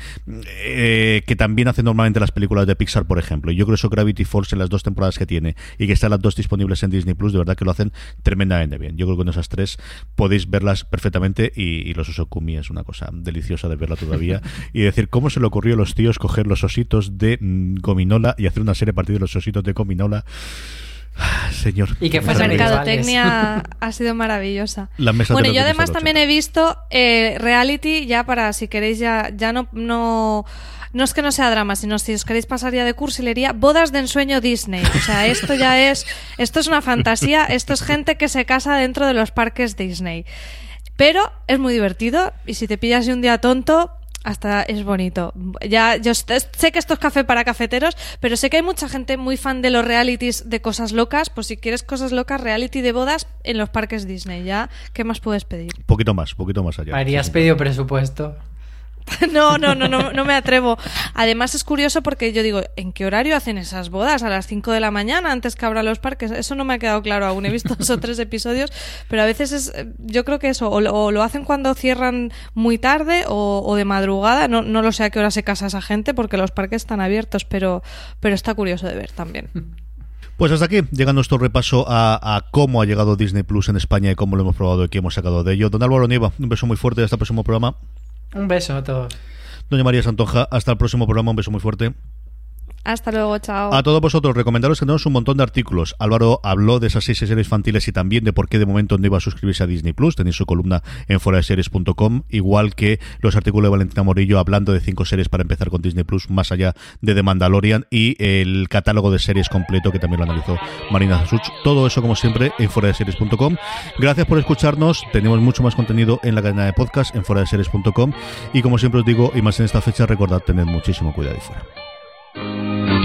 eh, que también hacen normalmente las películas de Pixar, por ejemplo. Yo creo que eso Gravity Falls en las dos temporadas que tiene y que están las dos disponibles en Disney Plus, de verdad que lo hacen tremendamente bien. Yo creo que con esas tres podéis verlas perfectamente y, los Osokumi es una cosa deliciosa de verla todavía y decir cómo se le ocurrió a los tíos coger los ositos de mm, Gominola y hacer una serie a partir de los ositos de Gominola. Señor. Y que La fuesen mercadotecnia ha sido maravillosa. La mesa bueno, yo además también he visto eh, reality, ya para si queréis, ya, ya no, no. No es que no sea drama, sino si os queréis pasar ya de cursilería, bodas de ensueño Disney. O sea, esto ya es. Esto es una fantasía. Esto es gente que se casa dentro de los parques Disney. Pero es muy divertido y si te pillas de un día tonto, hasta es bonito. Ya, yo sé que esto es café para cafeteros, pero sé que hay mucha gente muy fan de los realities de cosas locas. Pues si quieres cosas locas, reality de bodas en los parques Disney. Ya, ¿qué más puedes pedir? Poquito más, poquito más allá. María, has Sí, pedido presupuesto. No, no, no, no, no me atrevo. Además es curioso porque yo digo, ¿en qué horario hacen esas bodas? ¿A las 5 de la mañana antes que abran los parques? Eso no me ha quedado claro aún. He visto dos o tres episodios, pero a veces es, eh, yo creo que eso, o lo, hacen cuando cierran muy tarde o, o de madrugada. No, no lo sé a qué hora se casa esa gente porque los parques están abiertos, pero, pero está curioso de ver también. Pues hasta aquí llega nuestro repaso a, a cómo ha llegado Disney Plus en España y cómo lo hemos probado y qué hemos sacado de ello. Don Álvaro Nieva, un beso muy fuerte hasta el próximo programa. Un beso a todos. Doña María Santonja, hasta el próximo programa, un beso muy fuerte. Hasta luego, chao. A todos vosotros, recomendaros que tenemos un montón de artículos. Álvaro habló de esas seis series infantiles y también de por qué de momento no iba a suscribirse a Disney Plus. Tenéis su columna en foradeseries.com, igual que los artículos de Valentina Morillo hablando de cinco series para empezar con Disney Plus, más allá de The Mandalorian y el catálogo de series completo que también lo analizó Marina Zasuch. Todo eso, como siempre, en foradeseries.com. Gracias por escucharnos. Tenemos mucho más contenido en la cadena de podcast en foradeseries.com. Y como siempre os digo, y más en esta fecha, recordad tener muchísimo cuidado y fuera. Thank you.